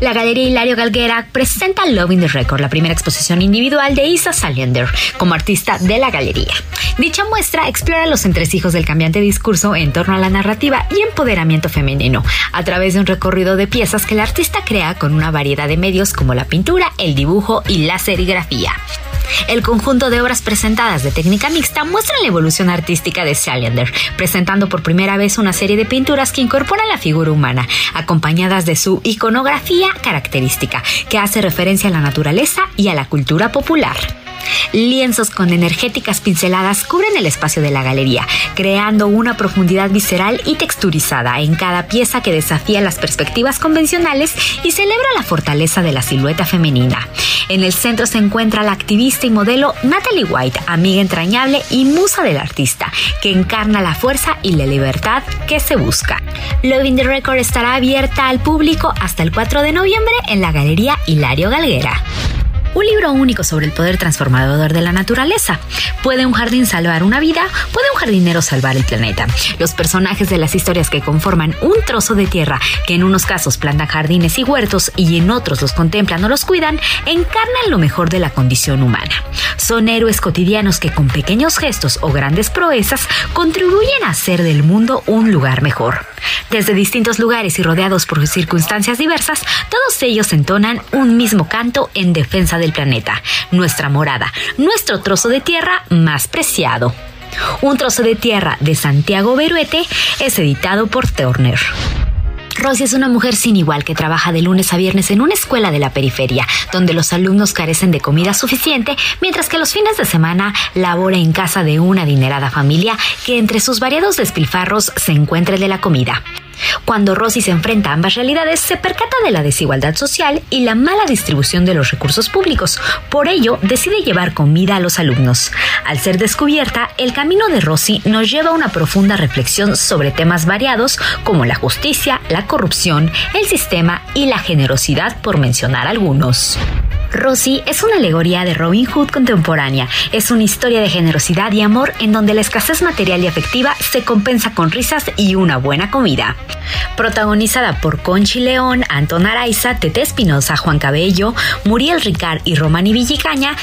La Galería Hilario Galguera presenta Loving the Record, la primera exposición individual de Isa Saliender como artista de la galería. Dicha muestra explora los entresijos del cambiante discurso en torno a la narrativa y empoderamiento femenino, a través de un recorrido de piezas que el artista crea con una variedad de medios como la pintura, el dibujo y la serigrafía. El conjunto de obras presentadas de técnica mixta muestra la evolución artística de Saliander, presentando por primera vez una serie de pinturas que incorporan la figura humana, acompañadas de su iconografía característica, que hace referencia a la naturaleza y a la cultura popular. Lienzos con energéticas pinceladas cubren el espacio de la galería, creando una profundidad visceral y texturizada en cada pieza que desafía las perspectivas convencionales y celebra la fortaleza de la silueta femenina. En el centro se encuentra la activista y modelo Natalie White, amiga entrañable y musa del artista, que encarna la fuerza y la libertad que se busca. Loving the Record estará abierta al público hasta el 4 de noviembre en la Galería Hilario Galguera. Un libro único sobre el poder transformador de la naturaleza. ¿Puede un jardín salvar una vida? ¿Puede un jardinero salvar el planeta? Los personajes de las historias que conforman un trozo de tierra, que en unos casos plantan jardines y huertos y en otros los contemplan o los cuidan, encarnan lo mejor de la condición humana. Son héroes cotidianos que con pequeños gestos o grandes proezas contribuyen a hacer del mundo un lugar mejor. Desde distintos lugares y rodeados por circunstancias diversas, todos ellos entonan un mismo canto en defensa del planeta, nuestra morada, nuestro trozo de tierra más preciado. Un trozo de tierra de Santiago Beruete es editado por Turner. Rosy es una mujer sin igual que trabaja de lunes a viernes en una escuela de la periferia, donde los alumnos carecen de comida suficiente, mientras que los fines de semana labora en casa de una adinerada familia que entre sus variados despilfarros se encuentra el de la comida. Cuando Rosy se enfrenta a ambas realidades, se percata de la desigualdad social y la mala distribución de los recursos públicos. Por ello, decide llevar comida a los alumnos. Al ser descubierta, el camino de Rosy nos lleva a una profunda reflexión sobre temas variados como la justicia, la corrupción, el sistema y la generosidad, por mencionar algunos. Rosy es una alegoría de Robin Hood contemporánea. Es una historia de generosidad y amor en donde la escasez material y afectiva se compensa con risas y una buena comida. Protagonizada por Conchi León, Anton Araiza, Tete Espinosa, Juan Cabello, Muriel Ricard y Romani Villicaña,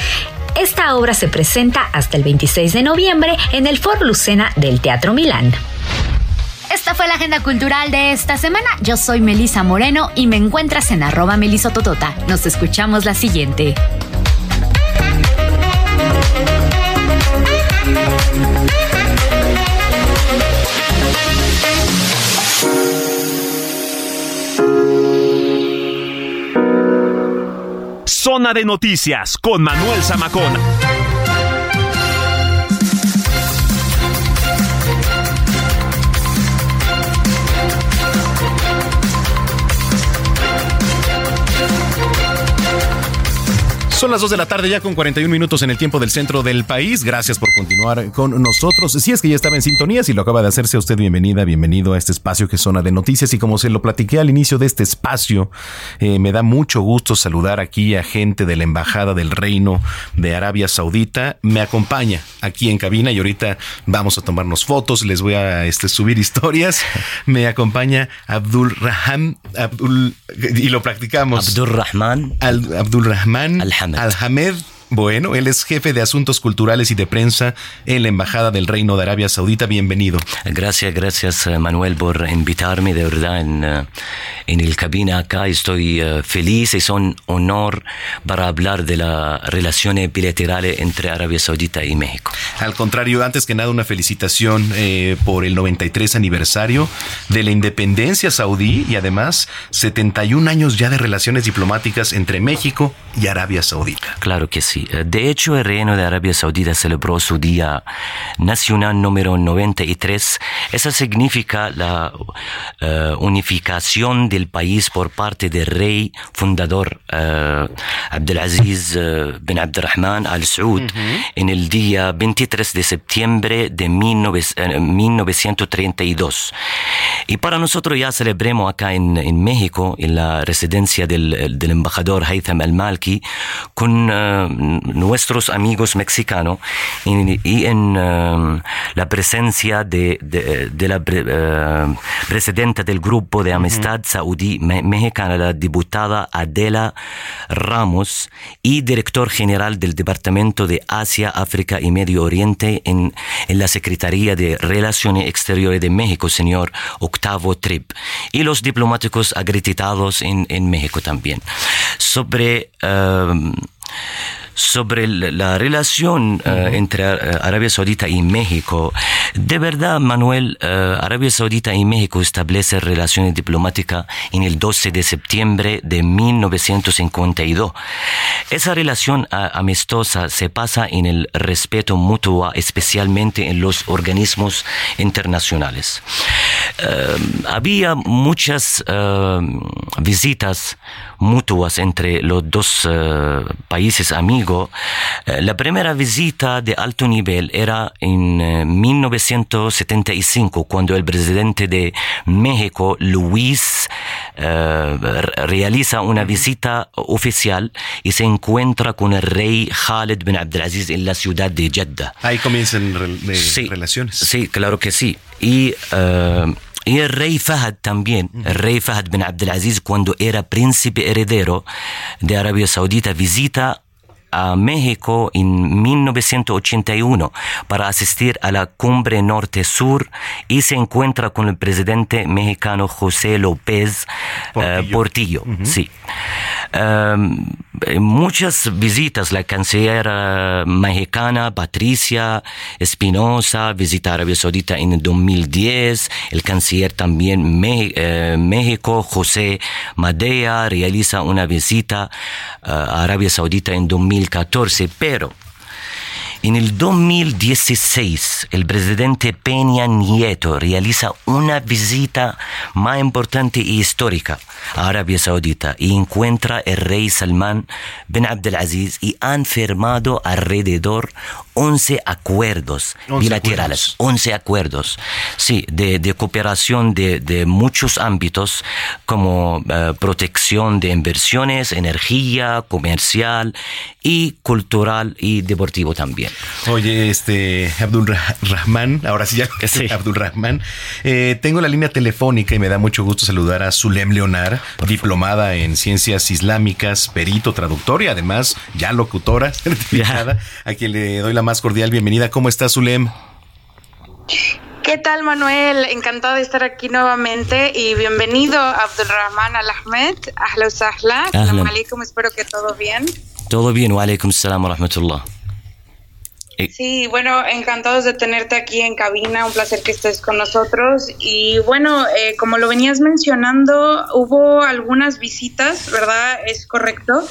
esta obra se presenta hasta el 26 de noviembre en el Foro Lucena del Teatro Milán. Esta fue la agenda cultural de esta semana. Yo soy Melisa Moreno y me encuentras en arroba melisototota. Nos escuchamos la siguiente. Zona de noticias con Manuel Zamacona. Son las 2 de la tarde ya con 41 minutos en el tiempo del centro del país. Gracias por continuar con nosotros. Si es que ya estaba en sintonía, si lo acaba de hacerse usted, bienvenida, bienvenido a este espacio que es Zona de Noticias. Y como se lo platiqué al inicio de este espacio, eh, me da mucho gusto saludar aquí a gente de la Embajada del Reino de Arabia Saudita. Me acompaña aquí en cabina y ahorita vamos a tomarnos fotos, les voy a este, subir historias. Me acompaña Abdul Rahman, Abdul, y lo practicamos. Abdul Rahman. Al, Abdul Rahman. Al-Hamed bueno, él es jefe de asuntos culturales y de prensa en la Embajada del Reino de Arabia Saudita. Bienvenido. Gracias, gracias eh, Manuel por invitarme de verdad en, eh, en el cabina acá. Estoy eh, feliz, es un honor para hablar de las relaciones bilaterales entre Arabia Saudita y México. Al contrario, antes que nada una felicitación por el 93 aniversario de la independencia saudí y además 71 años ya de relaciones diplomáticas entre México y Arabia Saudita. Claro que sí. Eh, de hecho, el Reino de Arabia Saudita celebró su Día Nacional número 93. Eso significa la eh, unificación del país por parte del rey fundador uh, Abdelaziz bin Abdurrahman al Saud en el día 23 de septiembre de 1932. Y para nosotros ya celebremos acá en, en México, en la residencia del, del embajador Haytham al-Malki, con nuestros amigos mexicanos y, en um, la presencia de, la uh, presidenta del grupo de amistad saudí mexicana, la diputada Adela Ramos, y director general del Departamento de Asia, África y Medio Oriente en, la Secretaría de Relaciones Exteriores de México, señor Octavo Tripp, y los diplomáticos acreditados en, México también. Sobre um, sobre la relación eh, entre eh, Arabia Saudita y México, de verdad, Manuel, eh, Arabia Saudita y México establecen relaciones diplomáticas en el 12 de septiembre de 1952. Esa relación amistosa se pasa en el respeto mutuo, especialmente en los organismos internacionales. Había muchas visitas mutuas entre los dos países amigos. Eh, la primera visita de alto nivel era en 1975, eh, cuando el presidente de México, Luis, eh, realiza una visita oficial y se encuentra con el rey Khaled bin Abdelaziz en la ciudad de Jeddah. Ahí comienzan relaciones. Sí, claro que sí. Y y el rey Fahad también, el rey Fahad bin Abdelaziz, cuando era príncipe heredero de Arabia Saudita, visita a México en 1981 para asistir a la cumbre norte-sur y se encuentra con el presidente mexicano José López Portillo. Eh, sí. Em, muchas visitas, la canciller mexicana Patricia Espinosa visita Arabia Saudita en 2010, el canciller también eh, México, José Madea, realiza una visita eh, a Arabia Saudita en 2014, pero en el 2016, el presidente Peña Nieto realiza una visita más importante y histórica a Arabia Saudita y encuentra el rey Salman bin Abdelaziz y han firmado alrededor 11 acuerdos bilaterales, 11 acuerdos, sí, de, cooperación de, muchos ámbitos como eh, protección de inversiones, energía, comercial y cultural y deportivo también. Oye, este Abdul Rahman, ahora sí ya, sí. Abdul Rahman, eh, tengo la línea telefónica y me da mucho gusto saludar a Zulem Leonar, diplomada en ciencias islámicas, perito, traductor y además ya locutora certificada, a quien le doy la más cordial bienvenida. ¿Cómo estás, Zulem? ¿Qué tal, Manuel? Encantado de estar aquí nuevamente y bienvenido, Abdulrahman Al-Ahmed. Ahla. Assalamu alaikum, espero que todo bien. Todo bien, wa alaikum salam wa rahmatullah. Eh, sí, bueno, encantados de tenerte aquí en cabina, un placer que estés con nosotros. Y bueno, eh, como lo venías mencionando, hubo algunas visitas, ¿verdad? Es correcto.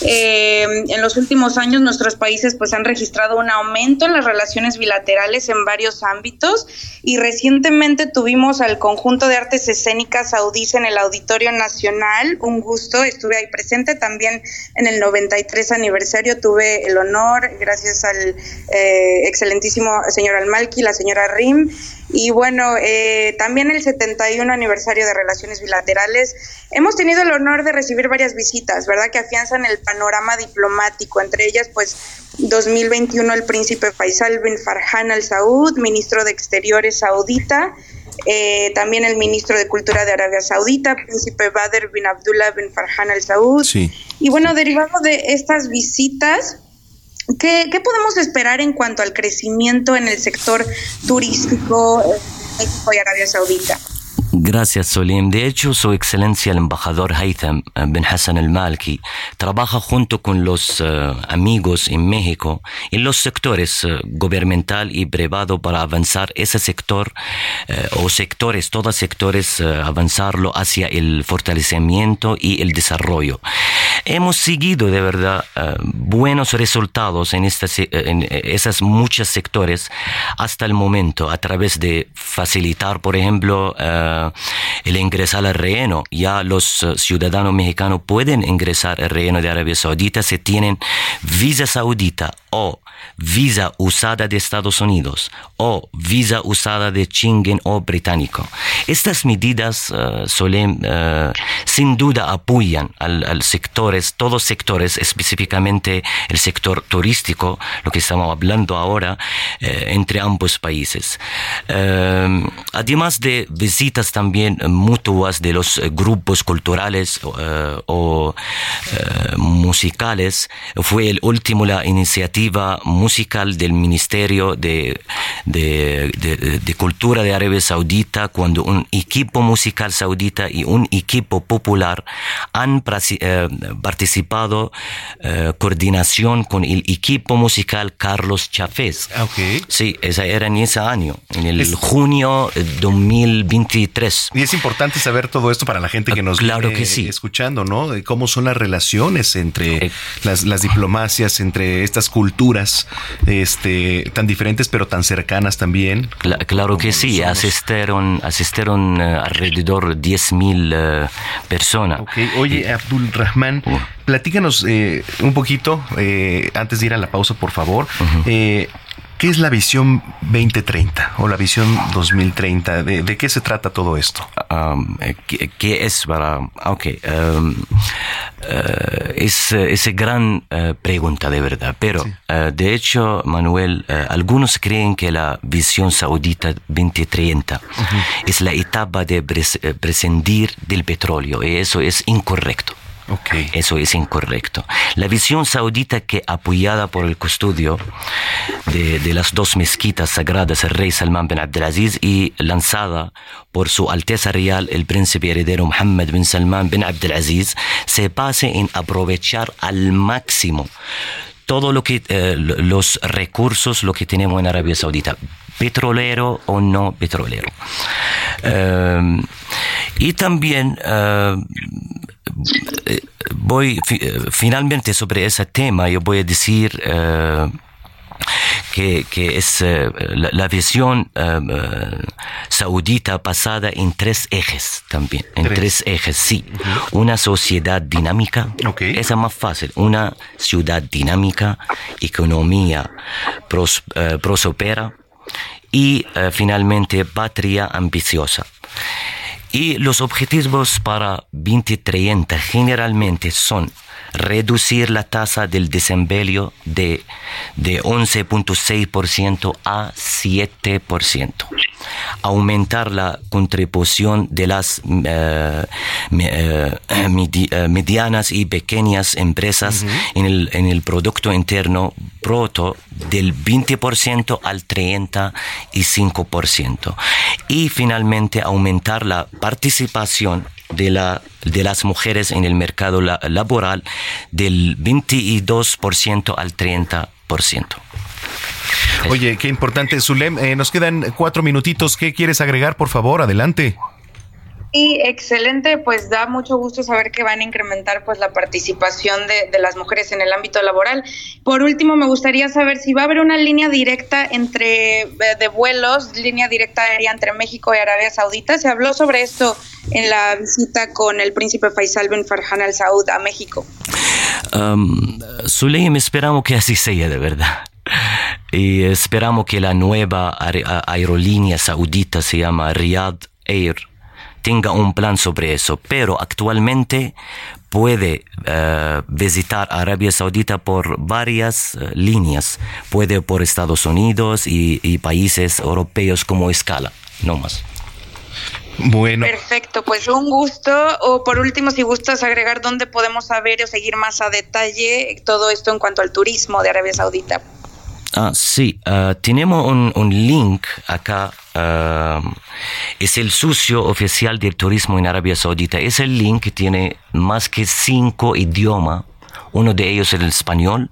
Eh, en los últimos años nuestros países pues han registrado un aumento en las relaciones bilaterales en varios ámbitos y recientemente tuvimos al conjunto de artes escénicas saudíes en el Auditorio Nacional, un gusto, estuve ahí presente también en el 93 aniversario, tuve el honor, gracias al eh, excelentísimo señor Almalki, la señora Rim, y bueno, eh, también el 71 aniversario de Relaciones Bilaterales. Hemos tenido el honor de recibir varias visitas, ¿verdad? Que afianzan el panorama diplomático, entre ellas, pues, 2021 el príncipe Faisal bin Farhan al Saud, ministro de Exteriores saudita, eh, también el ministro de Cultura de Arabia Saudita, príncipe Bader bin Abdullah bin Farhan al Saud. Sí. Y bueno, derivado de estas visitas, ¿Qué, podemos esperar en cuanto al crecimiento en el sector turístico en México y Arabia Saudita? Gracias, Solim. De hecho, Su Excelencia el embajador Haytham eh, bin Hassan al-Malki trabaja junto con los eh, amigos en México en los sectores uh, gubernamental y privado para avanzar ese sector o sectores, todos sectores, avanzarlo hacia el fortalecimiento y el desarrollo. Hemos seguido de verdad buenos resultados en, estas, en esas muchos sectores hasta el momento a través de facilitar, por ejemplo, el ingresar al reheno. Ya los eh, ciudadanos mexicanos pueden ingresar al reheno de Arabia Saudita si tienen visa saudita o visa usada de Estados Unidos o visa usada de Schengen o británico. Estas medidas uh, sin duda apoyan al, sectores, todos sectores, específicamente el sector turístico, lo que estamos hablando ahora, entre ambos países. además de visitas también mutuas de los grupos culturales o musicales. Fue el último la iniciativa musical del Ministerio de, de, de Cultura de Arabia Saudita cuando un equipo musical saudita y un equipo popular han participado coordinación con el equipo musical Carlos Chafés. Ah, okay. Sí, esa era en ese año, en el junio 2023. Y es importante saber todo esto para la gente que nos claro que sí. escuchando, ¿no? De cómo son las relaciones entre eh. las, las, diplomacias, entre estas culturas este, tan diferentes pero tan cercanas también. claro que sí, asistieron, asistieron uh, alrededor de 10 mil uh, personas. Okay. Oye, Abdul Rahman, uh. platícanos eh, un poquito, eh, antes de ir a la pausa, por favor. eh, ¿Qué es la visión 2030 o la visión 2030? ¿De, de qué se trata todo esto? Um, ¿qué, ¿qué, es para.? Ok. Um, uh, es esa gran uh, pregunta de verdad. Pero, sí. uh, de hecho, Manuel, algunos creen que la visión saudita 2030 uh -huh. es la etapa de pres prescindir del petróleo. Y eso es incorrecto. Okay. Eso es incorrecto. La visión saudita que apoyada por el custodio de, las dos mezquitas sagradas, el rey Salman bin Abdelaziz, y lanzada por su Alteza Real, el príncipe heredero Mohammed bin Salman bin Abdelaziz, se base en aprovechar al máximo todo lo que eh, los recursos lo que tenemos en Arabia Saudita petrolero o no petrolero. Uh, y también uh, voy finalmente sobre ese tema yo voy a decir que, que, es uh, la, la, visión uh, saudita basada en tres ejes también, en tres, tres ejes, sí. Uh -huh. Una sociedad dinámica, okay. esa es más fácil, una ciudad dinámica, economía pros, uh, prospera y finalmente patria ambiciosa. Y los objetivos para 2030 generalmente son reducir la tasa del desempleo de, de 11.6% a 7%, aumentar la contribución de las uh, medi medianas y pequeñas empresas uh -huh. en, el, en el Producto Interno Bruto del 20% al 35%. Y finalmente aumentar la participación de, la, de las mujeres en el mercado la, laboral del 22% al 30%. Oye, qué importante, Zulem. Eh, nos quedan cuatro minutitos. ¿Qué quieres agregar, por favor? Adelante. Y excelente, pues da mucho gusto saber que van a incrementar pues la participación de, las mujeres en el ámbito laboral. Por último, me gustaría saber si va a haber una línea directa entre de vuelos, línea directa aérea entre México y Arabia Saudita. Se habló sobre esto en la visita con el príncipe Faisal bin Farhan al Saud a México. Um, esperamos que así sea de verdad. Y esperamos que la nueva aerolínea saudita se llama Riyadh Air tenga un plan sobre eso, pero actualmente puede uh, visitar Arabia Saudita por varias uh, líneas, puede por Estados Unidos y, y, países europeos como escala, no más. Bueno. Perfecto, pues un gusto. O por último, si gustas agregar dónde podemos saber o seguir más a detalle todo esto en cuanto al turismo de Arabia Saudita. Ah, sí, uh, tenemos un, un, link acá. Uh, es el socio oficial del turismo en Arabia Saudita. Es el link que tiene más que cinco idiomas. Uno de ellos es el español.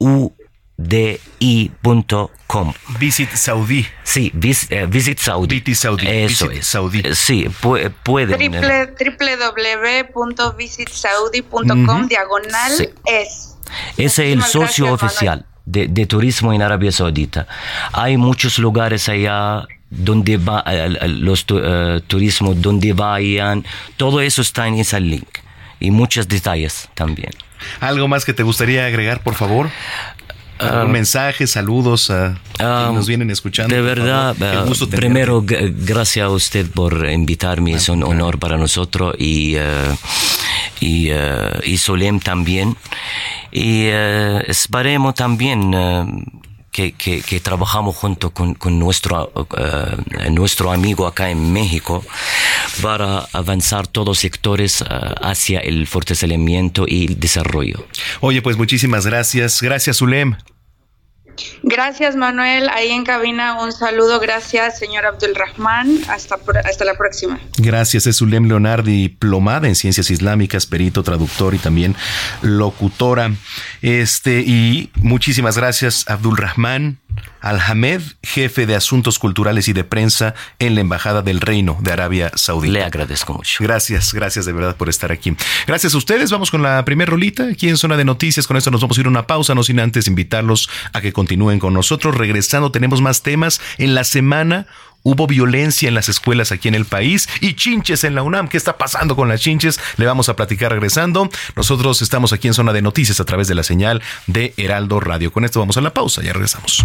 Uh, di.com. Visit Saudi. Sí, vis, uh, Visit Saudi. Visit Saudi. Eso Visit es. Saudi. Sí, pu pueden. Triple, www.visitsaudi.com uh -huh. diagonal sí. es. Ese es el socio gracias, oficial de, de, turismo en Arabia Saudita. Hay muchos lugares allá donde va los uh, turismos, donde vayan. Todo eso está en ese link. Y muchos detalles también. ¿Algo más que te gustaría agregar, por favor? Uh, un mensaje, saludos a uh, nos vienen escuchando. De verdad, uh, primero gracias a usted por invitarme, es un honor para nosotros y, y, y Solem también. y esperemos también que, que, trabajamos junto con, con nuestro, nuestro amigo acá en México para avanzar todos los sectores hacia el fortalecimiento y el desarrollo. Oye, pues muchísimas gracias. Gracias, Zulem. Gracias, Manuel. Ahí en cabina un saludo. Gracias, señor Abdulrahman. Hasta, hasta la próxima. Gracias. Es Zulem Leonardi, diplomada en ciencias islámicas, perito, traductor y también locutora. Este, y muchísimas gracias, Abdulrahman. Al-Hamed, jefe de Asuntos Culturales y de Prensa en la Embajada del Reino de Arabia Saudita. Le agradezco mucho. Gracias, gracias de verdad por estar aquí. Gracias a ustedes. Vamos con la primera rolita aquí en Zona de Noticias. Con esto nos vamos a ir a una pausa, no sin antes invitarlos a que continúen con nosotros. Regresando, tenemos más temas. En la semana hubo violencia en las escuelas aquí en el país y chinches en la UNAM. ¿Qué está pasando con las chinches? Le vamos a platicar regresando. Nosotros estamos aquí en Zona de Noticias a través de la señal de Heraldo Radio. Con esto vamos a la pausa, ya regresamos.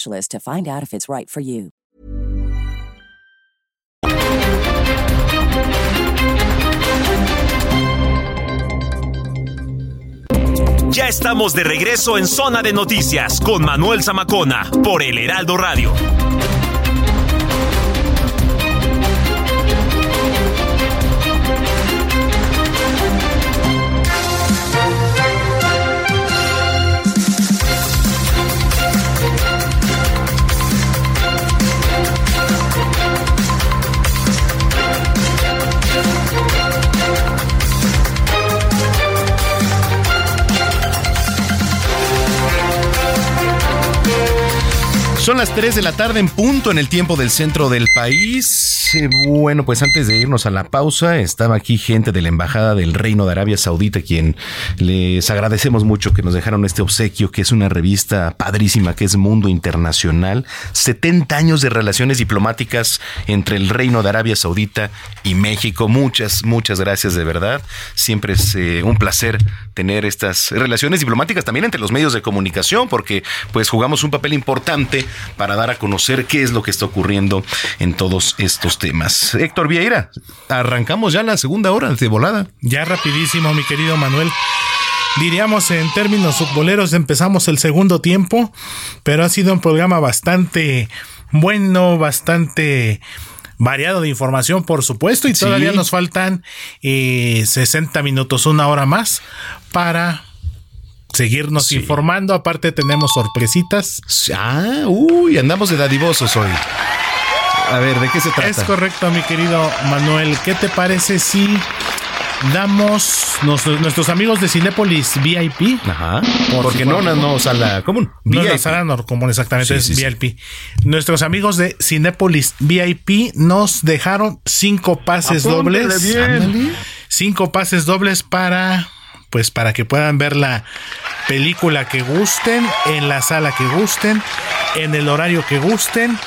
to find out if it's right for you. Ya estamos de regreso en Zona de Noticias con Manuel Zamacona por El Heraldo Radio. Son las 3 de la tarde en punto en el tiempo del centro del país. Bueno, pues antes de irnos a la pausa, estaba aquí gente de la Embajada del Reino de Arabia Saudita, quien les agradecemos mucho que nos dejaron este obsequio, que es una revista padrísima, que es Mundo Internacional. 70 años de relaciones diplomáticas entre el Reino de Arabia Saudita y México. Muchas, muchas gracias de verdad. Siempre es eh, un placer tener estas relaciones diplomáticas también entre los medios de comunicación, porque pues jugamos un papel importante para dar a conocer qué es lo que está ocurriendo en todos estos temas. Héctor Vieira, arrancamos ya la segunda hora de volada. Ya rapidísimo, mi querido Manuel. Diríamos en términos futboleros, empezamos el segundo tiempo, pero ha sido un programa bastante bueno, bastante variado de información, por supuesto, y todavía nos faltan 60 eh, minutos, una hora más para seguirnos informando. Aparte tenemos sorpresitas. Ah, uy, andamos de dadivosos hoy. A ver, ¿de qué se trata? Es correcto, mi querido Manuel. ¿Qué te parece si damos nuestros amigos de Cinépolis VIP. Ajá. porque no, no, no, sala común. No la sala común, exactamente, es VIP. Nuestros amigos de Cinépolis VIP nos dejaron cinco pases dobles. Cinco pases dobles para pues para que puedan ver la película que gusten, en la sala que gusten, en el horario que gusten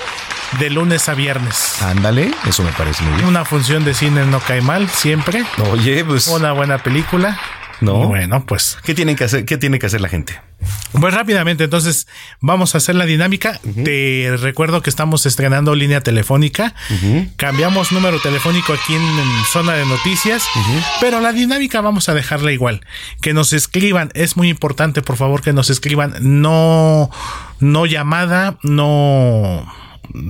de lunes a viernes. Ándale, eso me parece muy bien. Una función de cine no cae mal, siempre. Oye, pues. Una buena película. No. Bueno, pues. ¿Qué tienen que hacer? ¿Qué tiene que hacer la gente? Pues rápidamente, entonces vamos a hacer la dinámica. Te recuerdo que estamos estrenando línea telefónica. Cambiamos número telefónico aquí en, zona de noticias, pero la dinámica vamos a dejarla igual. Que nos escriban, es muy importante, por favor, que nos escriban. No, no llamada, no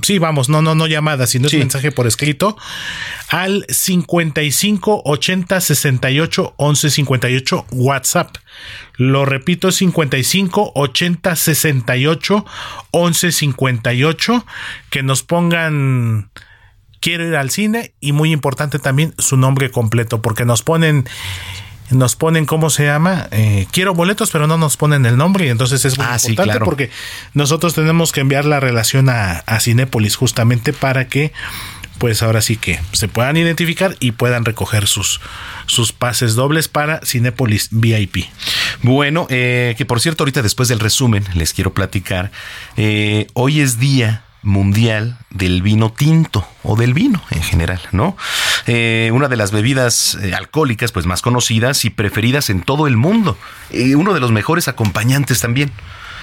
sí, vamos, no, no, no llamada, sino es mensaje por escrito al 55 80 68 11 58 WhatsApp. Lo repito, 55 80 68 11 58. Que nos pongan quiero ir al cine y muy importante también su nombre completo porque nos ponen nos ponen cómo se llama, eh, quiero boletos, pero no nos ponen el nombre y entonces es muy ah, importante porque nosotros tenemos que enviar la relación a, a Cinépolis justamente para que pues ahora sí que se puedan identificar y puedan recoger sus, sus pases dobles para Cinépolis VIP. Bueno, eh, que por cierto, ahorita después del resumen les quiero platicar, eh, hoy es día mundial del vino tinto o del vino en general, ¿no? Eh, una de las bebidas eh, alcohólicas pues más conocidas y preferidas en todo el mundo. Eh, uno de los mejores acompañantes también.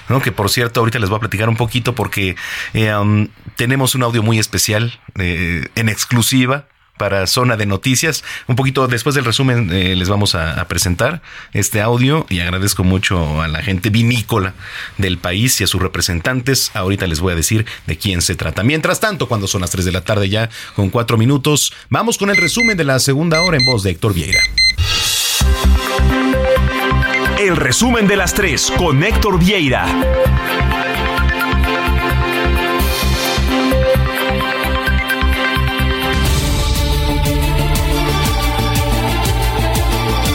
¿no? Que por cierto, ahorita les voy a platicar un poquito porque um, tenemos un audio muy especial en exclusiva para Zona de Noticias. Un poquito después del resumen eh, les vamos a, presentar este audio y agradezco mucho a la gente vinícola del país y a sus representantes. Ahorita les voy a decir de quién se trata. Mientras tanto, cuando son las 3 de la tarde ya con 4 minutos, vamos con el resumen de la segunda hora en voz de Héctor Vieira. El resumen de las 3 con Héctor Vieira.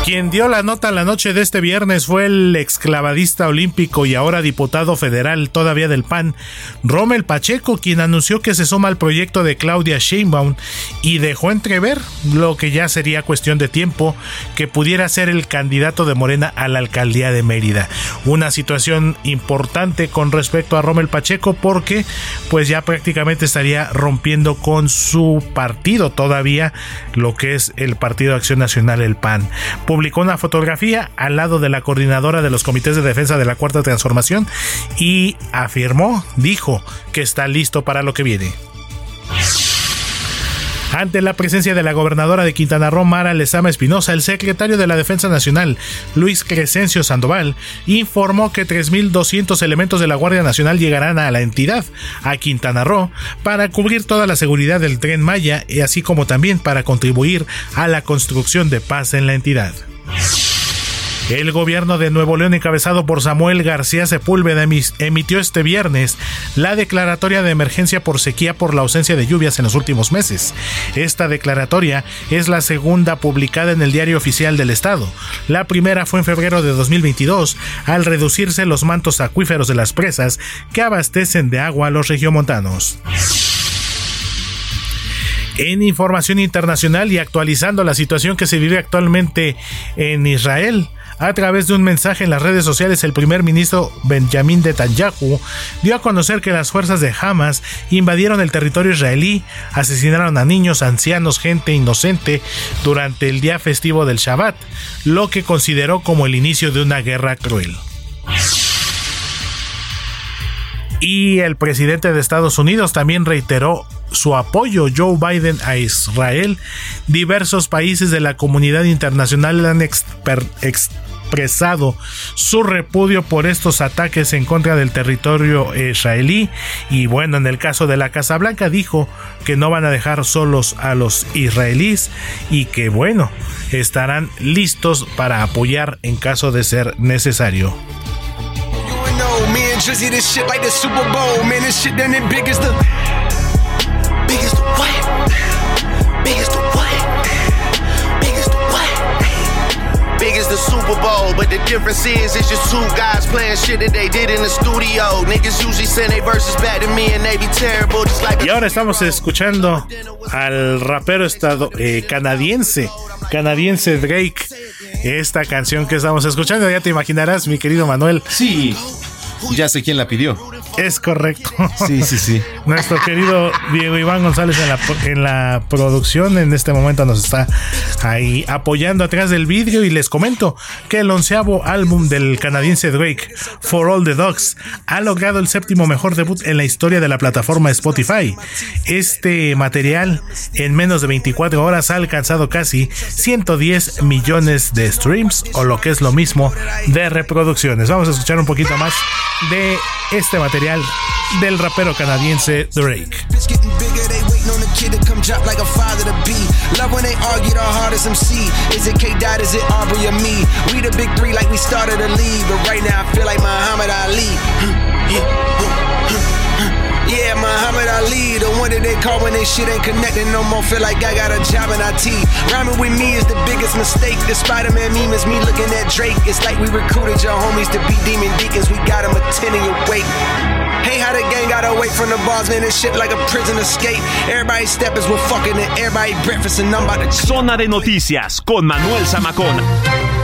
Quien dio la nota la noche de este viernes fue el exclavadista olímpico y ahora diputado federal todavía del PAN, Rommel Pacheco, quien anunció que se suma al proyecto de Claudia Sheinbaum y dejó entrever lo que ya sería cuestión de tiempo que pudiera ser el candidato de Morena a la alcaldía de Mérida. Una situación importante con respecto a Rommel Pacheco porque pues ya prácticamente estaría rompiendo con su partido todavía lo que es el Partido Acción Nacional, el PAN publicó una fotografía al lado de la coordinadora de los comités de defensa de la Cuarta Transformación y afirmó, dijo, que está listo para lo que viene. Ante la presencia de la gobernadora de Quintana Roo, Mara Lezama Espinosa, el secretario de la Defensa Nacional, Luis Crescencio Sandoval, informó que 3.200 elementos de la Guardia Nacional llegarán a la entidad, a Quintana Roo, para cubrir toda la seguridad del tren Maya y así como también para contribuir a la construcción de paz en la entidad. El gobierno de Nuevo León, encabezado por Samuel García Sepúlveda, emitió este viernes la declaratoria de emergencia por sequía por la ausencia de lluvias en los últimos meses. Esta declaratoria es la segunda publicada en el Diario Oficial del Estado. La primera fue en febrero de 2022, al reducirse los mantos acuíferos de las presas que abastecen de agua a los regiomontanos. En información internacional y actualizando la situación que se vive actualmente en Israel, a través de un mensaje en las redes sociales, el primer ministro Benjamin Netanyahu dio a conocer que las fuerzas de Hamas invadieron el territorio israelí, asesinaron a niños, ancianos, gente inocente durante el día festivo del Shabbat, lo que consideró como el inicio de una guerra cruel y el presidente de Estados Unidos también reiteró su apoyo Joe Biden a Israel. Diversos países de la comunidad internacional han expresado su repudio por estos ataques en contra del territorio israelí. Y bueno, en el caso de la Casa Blanca dijo que no van a dejar solos a los israelíes y que bueno, estarán listos para apoyar en caso de ser necesario. Super Bowl, but the difference is it's just two guys playing shit that they did in the studio. Niggas usually send their verses back to me and they be terrible, just like. Y ahora estamos escuchando al rapero estado eh, canadiense, canadiense Drake. Esta canción que estamos escuchando, ya te imaginarás, mi querido Manuel. Sí. Ya sé quién la pidió. Es correcto. Sí, sí, sí. Nuestro querido Diego Iván González en la, en la producción en este momento nos está ahí apoyando atrás del vidrio y les comento que el onceavo álbum del canadiense Drake, For All the Dogs, ha logrado el séptimo mejor debut en la historia de la plataforma Spotify. Este material en menos de 24 horas ha alcanzado casi 110 millones de streams o lo que es lo mismo de reproducciones. Vamos a escuchar un poquito más de este material del rapero canadiense Drake. Is it me? We the big three like we started but right now I feel like Muhammad Ali. Muhammad Ali, the one that they call when they shit ain't connecting no more. Feel like I got a job in IT. Rhyming with me is the biggest mistake. The Spider Man meme is me looking at Drake. It's like we recruited your homies to be demon deacons. We got them attending your wake. Hey, how the gang got away from the bars, man. This shit like a prison escape. Everybody stepping, we're fucking and everybody breakfast and I'm about to. Zona de noticias con Manuel Zamacona.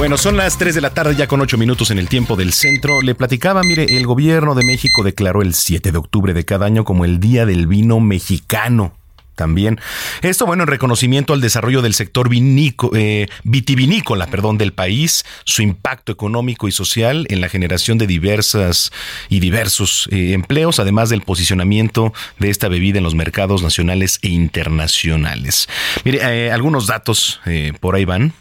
Bueno, son las 3 de la tarde ya con 8 minutos en el tiempo del centro. Le platicaba, mire, el gobierno de México declaró el 7 de octubre de cada año como el Día del Vino Mexicano también. Esto, bueno, en reconocimiento al desarrollo del sector eh, vitivinícola perdón, del país, su impacto económico y social en la generación de diversas y diversos eh, empleos, además del posicionamiento de esta bebida en los mercados nacionales e internacionales. Mire, eh, algunos datos por ahí van.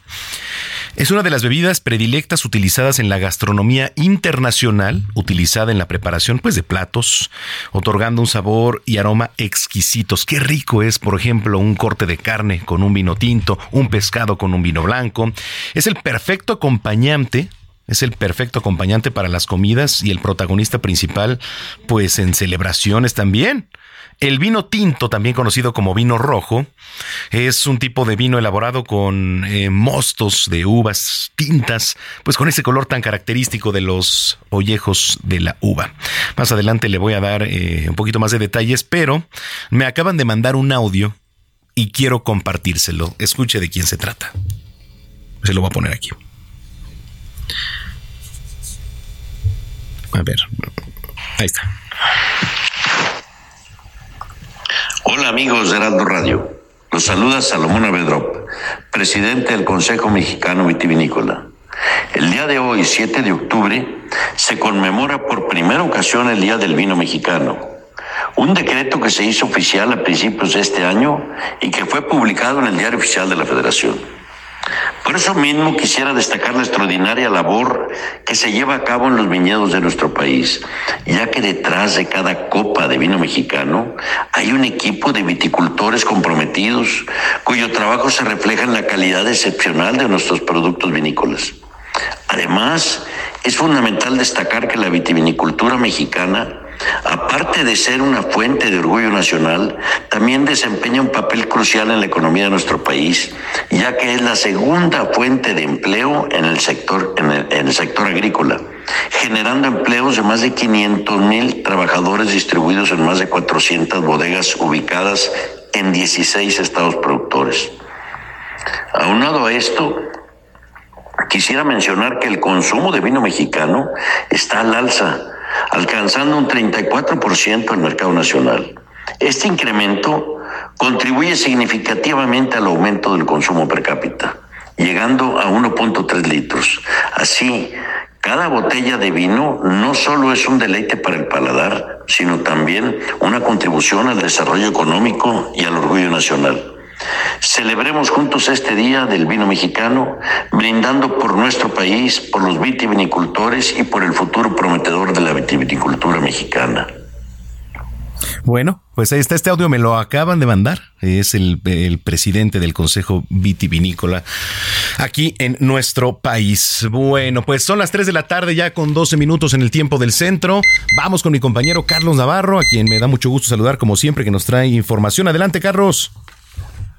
Es una de las bebidas predilectas utilizadas en la gastronomía internacional, utilizada en la preparación pues, de platos, otorgando un sabor y aroma exquisitos. Qué rico es, por ejemplo, un corte de carne con un vino tinto, un pescado con un vino blanco. Es el perfecto acompañante es el perfecto acompañante para las comidas y el protagonista principal, pues en celebraciones también. El vino tinto, también conocido como vino rojo, es un tipo de vino elaborado con eh, mostos de uvas tintas, pues con ese color tan característico de los ollejos de la uva. Más adelante le voy a dar eh, un poquito más de detalles, pero me acaban de mandar un audio y quiero compartírselo. Escuche de quién se trata. Se lo voy a poner aquí. A ver, ahí está. Hola amigos de Heraldo Radio. Los saluda Salomón Avedrop, presidente del Consejo Mexicano Vitivinícola. El día de hoy, 7 de octubre, se conmemora por primera ocasión el Día del Vino Mexicano. Un decreto que se hizo oficial a principios de este año y que fue publicado en el Diario Oficial de la Federación. Por eso mismo quisiera destacar la extraordinaria labor que se lleva a cabo en los viñedos de nuestro país, ya que detrás de cada copa de vino mexicano hay un equipo de viticultores comprometidos cuyo trabajo se refleja en la calidad excepcional de nuestros productos vinícolas. Además, es fundamental destacar que la vitivinicultura mexicana aparte de ser una fuente de orgullo nacional, también desempeña un papel crucial en la economía de nuestro país, ya que es la segunda fuente de empleo en el sector, en el, sector agrícola, generando empleos de más de 500 mil trabajadores distribuidos en más de 400 bodegas ubicadas en 16 estados productores. Aunado a esto, quisiera mencionar que el consumo de vino mexicano está al alza alcanzando un 34% al mercado nacional. Este incremento contribuye significativamente al aumento del consumo per cápita, llegando a 1.3 litros. Así, cada botella de vino no solo es un deleite para el paladar, sino también una contribución al desarrollo económico y al orgullo nacional. Celebremos juntos este Día del Vino Mexicano, brindando por nuestro país, por los vitivinicultores y por el futuro prometedor de la vitivinicultura mexicana. Bueno, pues ahí está este audio, me lo acaban de mandar. Es el, presidente del Consejo Vitivinícola aquí en nuestro país. Bueno, pues son las 3 de la tarde ya con 12 minutos en el tiempo del centro. Vamos con mi compañero Carlos Navarro, a quien me da mucho gusto saludar como siempre que nos trae información. Adelante, Carlos.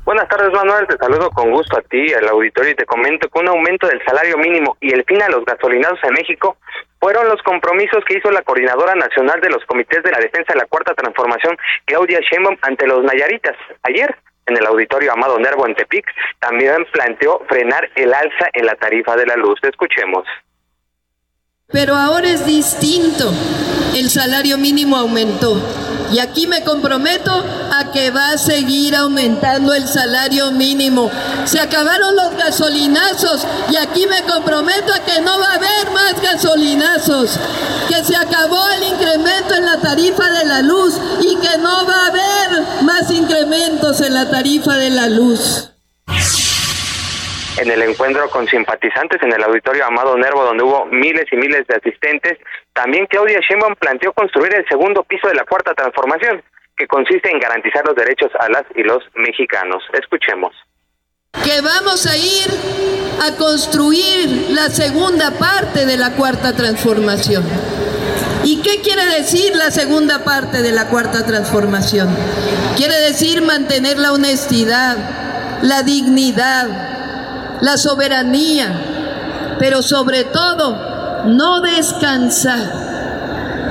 Buenas tardes, Manuel. Te saludo con gusto a ti, al auditorio, y te comento que un aumento del salario mínimo y el fin a los gasolinados en México fueron los compromisos que hizo la Coordinadora Nacional de los Comités de la Defensa de la Cuarta Transformación, Claudia Sheinbaum, ante los Nayaritas. Ayer, en el auditorio Amado Nervo en Tepic, también planteó frenar el alza en la tarifa de la luz. Escuchemos. Pero ahora es distinto. El salario mínimo aumentó. Y aquí me comprometo a que va a seguir aumentando el salario mínimo. Se acabaron los gasolinazos y aquí me comprometo a que no va a haber más gasolinazos. Que se acabó el incremento en la tarifa de la luz y que no va a haber más incrementos en la tarifa de la luz en el encuentro con simpatizantes en el auditorio Amado Nervo, donde hubo miles y miles de asistentes. También Claudia Sheinbaum planteó construir el segundo piso de la cuarta transformación, que consiste en garantizar los derechos a las y los mexicanos. Escuchemos. Que vamos a ir a construir la segunda parte de la cuarta transformación. ¿Y qué quiere decir la segunda parte de la cuarta transformación? Quiere decir mantener la honestidad, la dignidad, la soberanía, pero sobre todo no descansar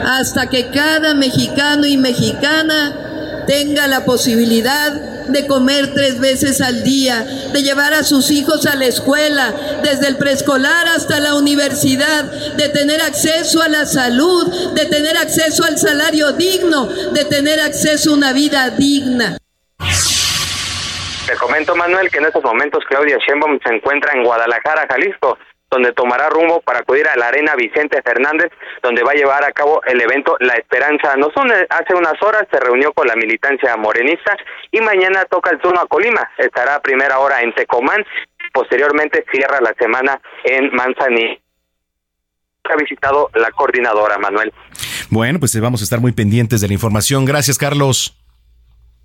hasta que cada mexicano y mexicana tenga la posibilidad de comer tres veces al día, de llevar a sus hijos a la escuela, desde el preescolar hasta la universidad, de tener acceso a la salud, de tener acceso al salario digno, de tener acceso a una vida digna. Te comento, Manuel, que en estos momentos Claudia Sheinbaum se encuentra en Guadalajara, Jalisco, donde tomará rumbo para acudir a la Arena Vicente Fernández, donde va a llevar a cabo el evento La Esperanza. No son hace unas horas se reunió con la militancia morenista y mañana toca el turno a Colima. Estará a primera hora en Tecomán, posteriormente cierra la semana en Manzanillo ha visitado la coordinadora, Manuel. Bueno, pues vamos a estar muy pendientes de la información. Gracias, Carlos.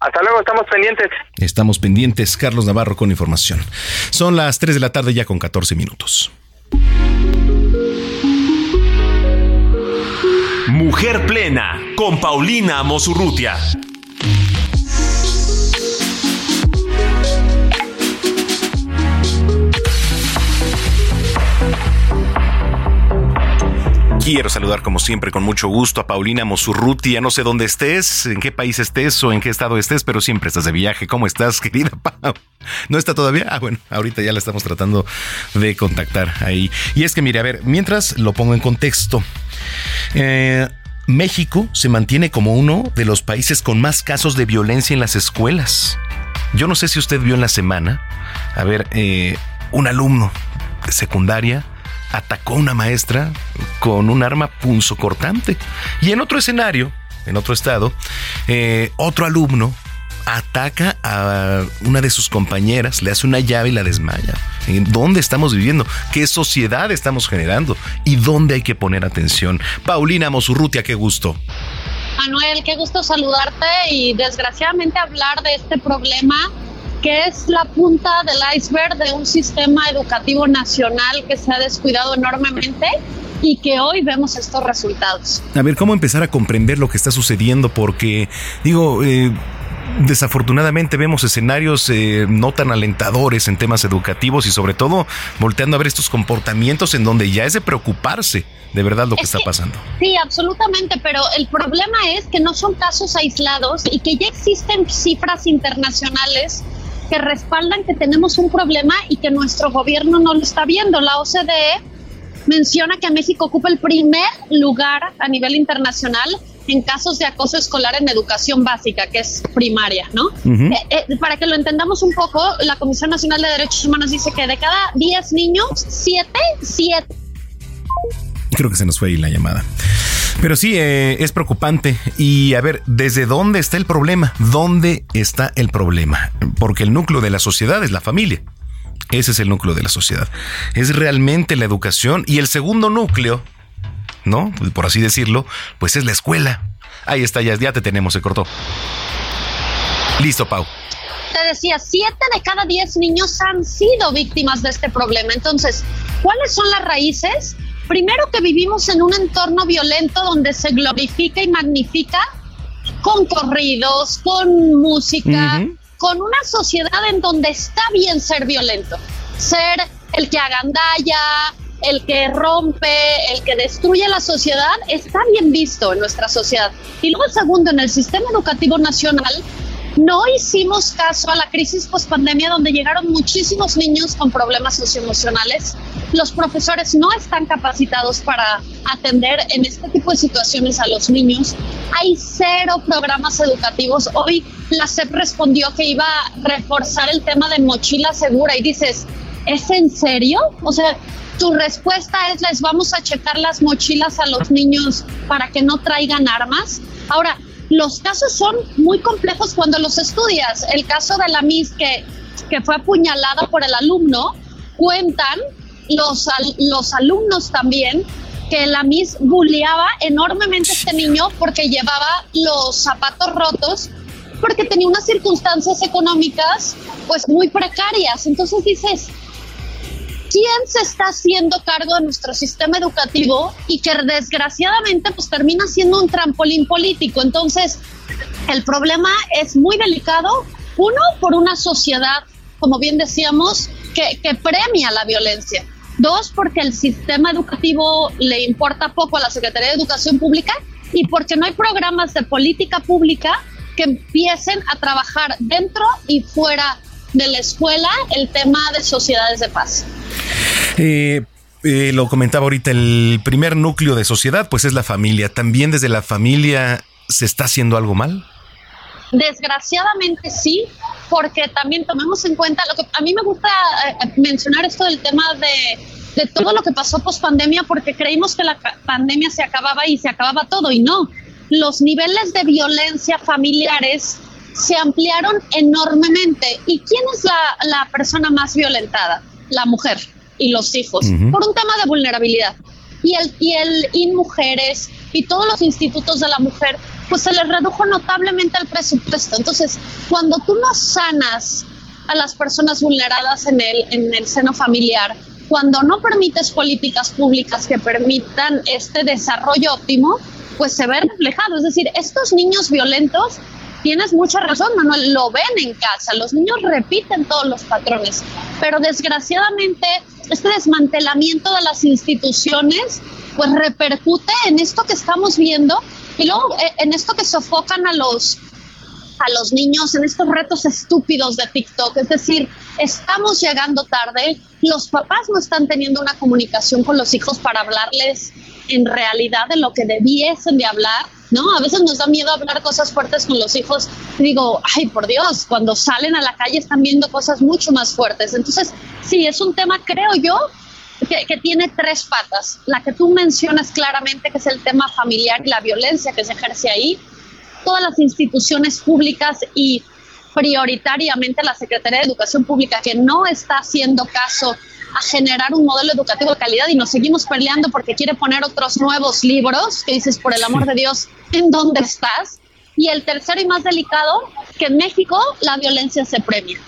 Hasta luego, estamos pendientes. Estamos pendientes. Carlos Navarro con información. Son las 3 de la tarde ya con 14 minutos. Mujer Plena con Paulina Mosurrutia. Quiero saludar como siempre con mucho gusto a Paulina Mosurrutia. No sé dónde estés, en qué país estés o en qué estado estés, pero siempre estás de viaje. ¿Cómo estás, querida? ¿No está todavía? Ah, bueno, ahorita ya la estamos tratando de contactar ahí. Y es que, mire, a ver, mientras lo pongo en contexto. Eh, México se mantiene como uno de los países con más casos de violencia en las escuelas. Yo no sé si usted vio en la semana, a ver, eh, un alumno de secundaria atacó a una maestra con un arma punzocortante. Y en otro escenario, en otro estado, eh, otro alumno ataca a una de sus compañeras, le hace una llave y la desmaya. ¿En dónde estamos viviendo? ¿Qué sociedad estamos generando? ¿Y dónde hay que poner atención? Paulina Mosurrutia, qué gusto. Manuel, qué gusto saludarte y desgraciadamente hablar de este problema que es la punta del iceberg de un sistema educativo nacional que se ha descuidado enormemente y que hoy vemos estos resultados. A ver, ¿cómo empezar a comprender lo que está sucediendo? Porque, digo, eh, desafortunadamente vemos escenarios eh, no tan alentadores en temas educativos y sobre todo volteando a ver estos comportamientos en donde ya es de preocuparse de verdad lo que está pasando. Sí, absolutamente, pero el problema es que no son casos aislados y que ya existen cifras internacionales que respaldan que tenemos un problema y que nuestro gobierno no lo está viendo. La OCDE menciona que México ocupa el primer lugar a nivel internacional en casos de acoso escolar en educación básica, que es primaria, ¿no? Eh, eh, para que lo entendamos un poco, la Comisión Nacional de Derechos Humanos dice que de cada 10 niños, 7, 7 Creo que se nos fue ahí la llamada. Pero sí, eh, es preocupante. Y a ver, ¿desde dónde está el problema? ¿Dónde está el problema? Porque el núcleo de la sociedad es la familia. Ese es el núcleo de la sociedad. Es realmente la educación. Y el segundo núcleo ¿no? Por así decirlo, pues es la escuela. Ahí está, ya, ya te tenemos, se cortó. Listo, Pau. Te decía, siete de cada diez niños han sido víctimas de este problema. Entonces, ¿cuáles son las raíces? Primero que vivimos en un entorno violento donde se glorifica y magnifica con corridos, con música, con una sociedad en donde está bien ser violento, ser el que agandalla, el que rompe, el que destruye la sociedad, está bien visto en nuestra sociedad. Y luego, segundo, en el sistema educativo nacional, no hicimos caso a la crisis post-pandemia donde llegaron muchísimos niños con problemas socioemocionales. Los profesores no están capacitados para atender en este tipo de situaciones a los niños. Hay cero programas educativos. Hoy la SEP respondió que iba a reforzar el tema de mochila segura y dices, ¿es en serio? O sea, tu respuesta es les vamos a checar las mochilas a los niños para que no traigan armas. Ahora, los casos son muy complejos cuando los estudias. El caso de la Miss que, que fue apuñalada por el alumno, cuentan los, los alumnos también que la Miss bulleaba enormemente a este niño porque llevaba los zapatos rotos porque tenía unas circunstancias económicas pues muy precarias. Entonces dices, quién se está haciendo cargo de nuestro sistema educativo y que desgraciadamente pues termina siendo un trampolín político. Entonces, el problema es muy delicado, uno, por una sociedad, como bien decíamos, que, que premia la violencia. Dos, porque el sistema educativo le importa poco a la Secretaría de Educación Pública y porque no hay programas de política pública que empiecen a trabajar dentro y fuera de la escuela el tema de sociedades de paz. Eh, eh, lo comentaba ahorita, el primer núcleo de sociedad pues es la familia. ¿También desde la familia se está haciendo algo mal? Desgraciadamente sí, porque también tomemos en cuenta, lo que a mí me gusta eh, mencionar esto del tema de, de todo lo que pasó post pandemia, porque creímos que la pandemia se acababa y se acababa todo, y no. Los niveles de violencia familiares se ampliaron enormemente. ¿Y quién es la, persona más violentada? La mujer y los hijos, por un tema de vulnerabilidad. Y el, y el InMujeres y todos los institutos de la mujer, pues se les redujo notablemente el presupuesto. Entonces, cuando tú no sanas a las personas vulneradas en el, en el seno familiar, cuando no permites políticas públicas que permitan este desarrollo óptimo, pues se ve reflejado. Es decir, estos niños violentos tienes mucha razón, Manuel, lo ven en casa, los niños repiten todos los patrones, pero desgraciadamente este desmantelamiento de las instituciones pues repercute en esto que estamos viendo y luego eh, en esto que sofocan a los a los niños en estos retos estúpidos de TikTok, es decir, estamos llegando tarde, los papás no están teniendo una comunicación con los hijos para hablarles en realidad de lo que debiesen de hablar ¿no? A veces nos da miedo hablar cosas fuertes con los hijos. Digo, ay, por Dios, cuando salen a la calle están viendo cosas mucho más fuertes. Entonces, sí, es un tema, creo yo, que, que, tiene tres patas. La que tú mencionas claramente, que es el tema familiar y la violencia que se ejerce ahí. Todas las instituciones públicas y prioritariamente la Secretaría de Educación Pública, que no está haciendo caso a generar un modelo educativo de calidad y nos seguimos peleando porque quiere poner otros nuevos libros, que dices, por el amor de Dios, ¿en dónde estás? Y el tercero y más delicado, que en México la violencia se premia.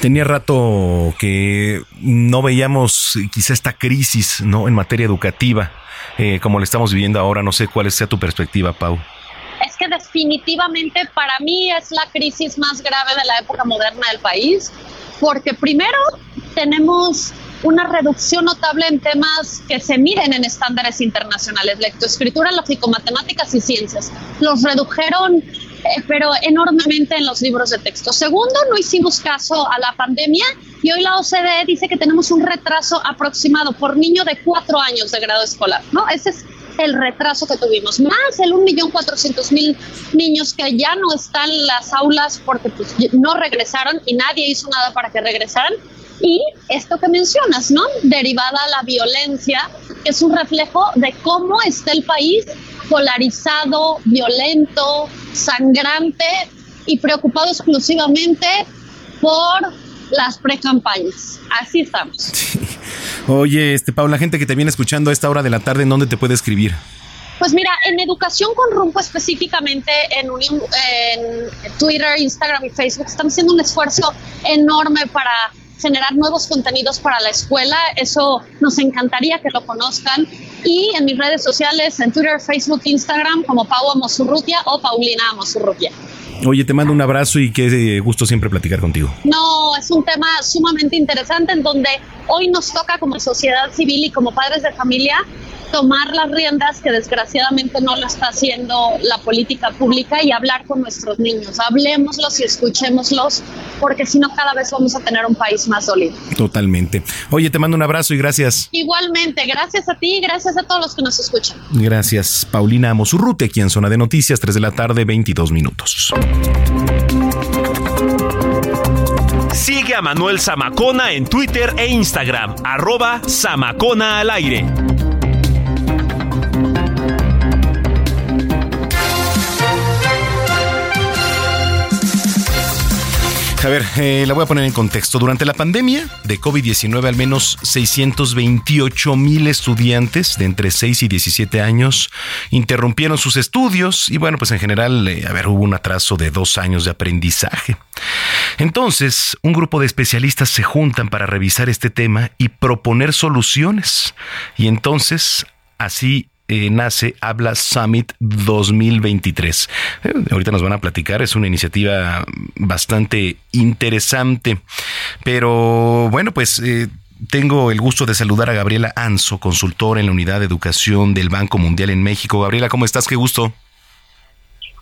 Tenía rato que no veíamos quizá esta crisis ¿no? en materia educativa, eh, como la estamos viviendo ahora. No sé cuál sea tu perspectiva, Pau. Es que definitivamente para mí es la crisis más grave de la época moderna del país, porque primero tenemos una reducción notable en temas que se miden en estándares internacionales, lectoescritura, lógico-matemáticas y ciencias. Los redujeron, eh, pero enormemente en los libros de texto. Segundo, no hicimos caso a la pandemia y hoy la OCDE dice que tenemos un retraso aproximado por niño de cuatro años de grado escolar, ¿no? Ese es el retraso que tuvimos, más el 1.400.000 niños que ya no están en las aulas porque pues, no regresaron y nadie hizo nada para que regresaran y esto que mencionas, ¿no? Derivada a la violencia, que es un reflejo de cómo está el país polarizado, violento, sangrante y preocupado exclusivamente por las precampañas. Así estamos. Oye, este Paula, la gente que te viene escuchando a esta hora de la tarde, ¿en dónde te puede escribir? Pues mira, en educación con rumbo específicamente en, en Twitter, Instagram y Facebook estamos haciendo un esfuerzo enorme para generar nuevos contenidos para la escuela. Eso nos encantaría que lo conozcan. Y en mis redes sociales, en Twitter, Facebook, Instagram, como Pau Amosurrutia o Paulina Amosurrutia. Oye, te mando un abrazo y qué gusto siempre platicar contigo. No, es un tema sumamente interesante en donde hoy nos toca como sociedad civil y como padres de familia tomar las riendas que desgraciadamente no lo está haciendo la política pública y hablar con nuestros niños. Hablemoslos y escuchémoslos, porque si no cada vez vamos a tener un país más sólido. Totalmente. Oye, te mando un abrazo y gracias. Igualmente, gracias a ti y gracias a todos los que nos escuchan. Gracias, Paulina Mosurrute, aquí en Zona de Noticias, 3 de la tarde, 22 minutos. Sigue a Manuel Zamacona en Twitter e Instagram, arroba Zamacona al aire. A ver, eh, la voy a poner en contexto. Durante la pandemia de COVID-19, al menos 628 mil estudiantes de entre 6 y 17 años interrumpieron sus estudios y bueno, pues en general, eh, a ver, hubo un atraso de dos años de aprendizaje. Entonces, un grupo de especialistas se juntan para revisar este tema y proponer soluciones. Y entonces, así eh, nace Habla Summit 2023. Eh, ahorita nos van a platicar, es una iniciativa bastante interesante. Pero bueno, pues... Eh, tengo el gusto de saludar a Gabriela Anso, consultora en la Unidad de Educación del Banco Mundial en México. Gabriela, ¿cómo estás? Qué gusto.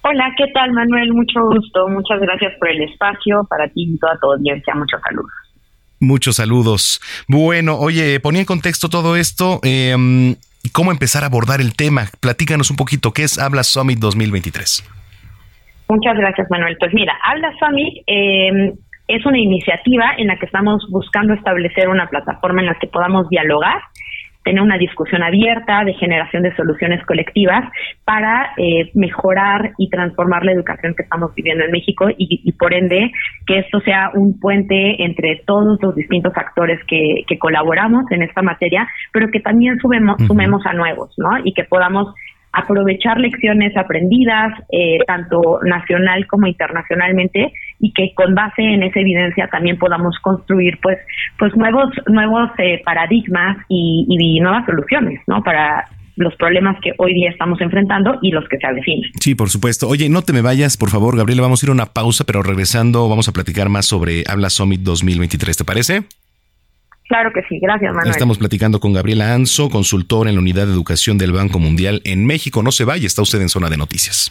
Hola, ¿qué tal Manuel? Mucho gusto. Muchas gracias por el espacio. Para ti y toda tu audiencia, muchos saludos. Muchos saludos. Bueno, oye, ponía en contexto todo esto. Eh, cómo empezar a abordar el tema. Platícanos un poquito, ¿qué es Habla Summit 2023? Muchas gracias, Manuel. Pues mira, Habla Summit eh, es una iniciativa en la que estamos buscando establecer una plataforma en la que podamos dialogar tener una discusión abierta de generación de soluciones colectivas para eh, mejorar y transformar la educación que estamos viviendo en México y, por ende que esto sea un puente entre todos los distintos actores que, colaboramos en esta materia, pero que también sumemos a nuevos, ¿no? Y que podamos aprovechar lecciones aprendidas, eh, tanto nacional como internacionalmente, y que con base en esa evidencia también podamos construir pues, pues nuevos, nuevos eh, paradigmas y, y, nuevas soluciones, ¿no? Para los problemas que hoy día estamos enfrentando y los que se avecinan. Sí, por supuesto. Oye, no te me vayas, por favor, Gabriela, vamos a ir a una pausa, pero regresando vamos a platicar más sobre Habla Summit 2023, ¿te parece? Claro que sí, gracias Manuel. Estamos platicando con Gabriela Anso, consultora en la Unidad de Educación del Banco Mundial en México. No se vaya, está usted en zona de noticias.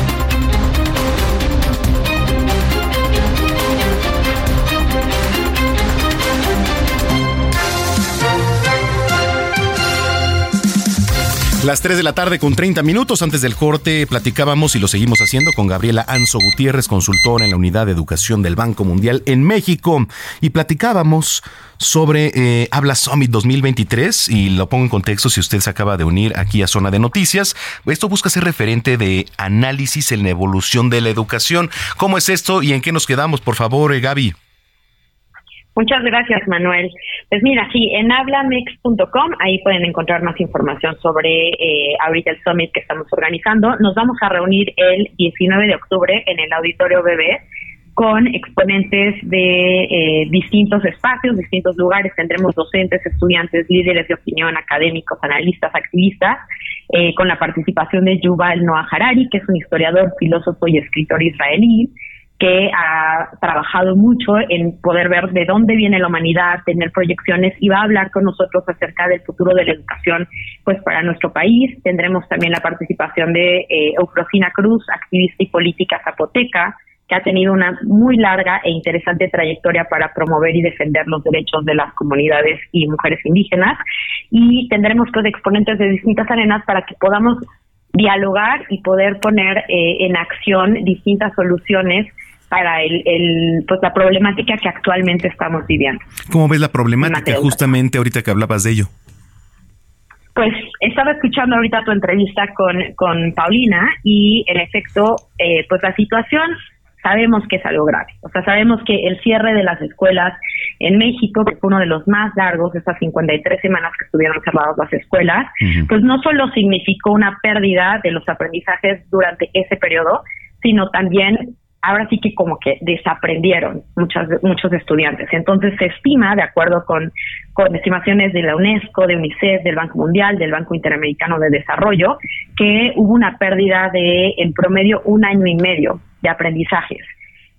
Las 3 de la tarde con 30 minutos antes del corte platicábamos y lo seguimos haciendo con Gabriela Anso Gutiérrez, consultora en la Unidad de Educación del Banco Mundial en México y platicábamos sobre eh, Habla Summit 2023 y lo pongo en contexto si usted se acaba de unir aquí a Zona de Noticias. Esto busca ser referente de análisis en la evolución de la educación. ¿Cómo es esto y en qué nos quedamos, por favor, eh, Gaby? Muchas gracias, Manuel. Pues mira, sí, en hablamex.com, ahí pueden encontrar más información sobre eh, ahorita el summit que estamos organizando. Nos vamos a reunir el 19 de octubre en el Auditorio BB con exponentes de eh, distintos espacios, distintos lugares. Tendremos docentes, estudiantes, líderes de opinión, académicos, analistas, activistas, eh, con la participación de Yuval Noah Harari, que es un historiador, filósofo y escritor israelí que ha trabajado mucho en poder ver de dónde viene la humanidad, tener proyecciones y va a hablar con nosotros acerca del futuro de la educación pues para nuestro país. Tendremos también la participación de eh, Cruz, activista y política zapoteca, que ha tenido una muy larga e interesante trayectoria para promover y defender los derechos de las comunidades y mujeres indígenas. Y tendremos pues exponentes de distintas arenas para que podamos dialogar y poder poner eh, en acción distintas soluciones para el, pues la problemática que actualmente estamos viviendo. ¿Cómo ves la problemática justamente ahorita que hablabas de ello? Pues estaba escuchando ahorita tu entrevista con, con Paulina y en efecto, eh, pues la situación sabemos que es algo grave. O sea, sabemos que el cierre de las escuelas en México, que fue uno de los más largos, estas 53 semanas que estuvieron cerradas las escuelas, pues no solo significó una pérdida de los aprendizajes durante ese periodo, sino también ahora sí que como que desaprendieron muchas, muchos estudiantes. Entonces se estima, de acuerdo con, con estimaciones de la UNESCO, de UNICEF, del Banco Mundial, del Banco Interamericano de Desarrollo, que hubo una pérdida de en promedio un año y medio de aprendizajes.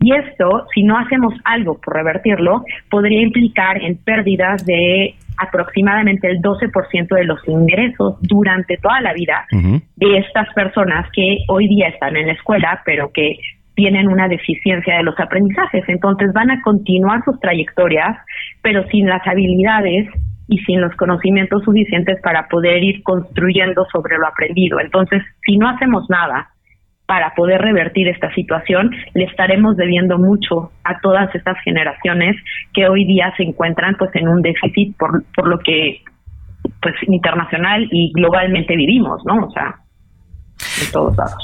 Y esto, si no hacemos algo por revertirlo, podría implicar en pérdidas de aproximadamente el 12% de los ingresos durante toda la vida de estas personas que hoy día están en la escuela, pero que tienen una deficiencia de los aprendizajes. Entonces van a continuar sus trayectorias, pero sin las habilidades y sin los conocimientos suficientes para poder ir construyendo sobre lo aprendido. Entonces, si no hacemos nada para poder revertir esta situación, le estaremos debiendo mucho a todas estas generaciones que hoy día se encuentran pues en un déficit por, por lo que pues internacional y globalmente vivimos, ¿no? O sea,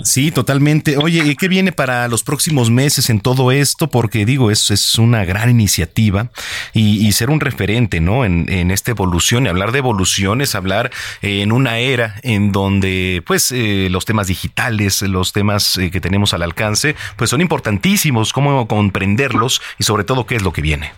Sí, totalmente. Oye, ¿qué viene para los próximos meses en todo esto? Porque digo, es, es una gran iniciativa y, ser un referente, ¿no? En, en, esta evolución y hablar de evolución es hablar eh, en una era en donde, pues, eh, los temas digitales, los temas eh, que tenemos al alcance, pues son importantísimos, cómo comprenderlos y sobre todo qué es lo que viene.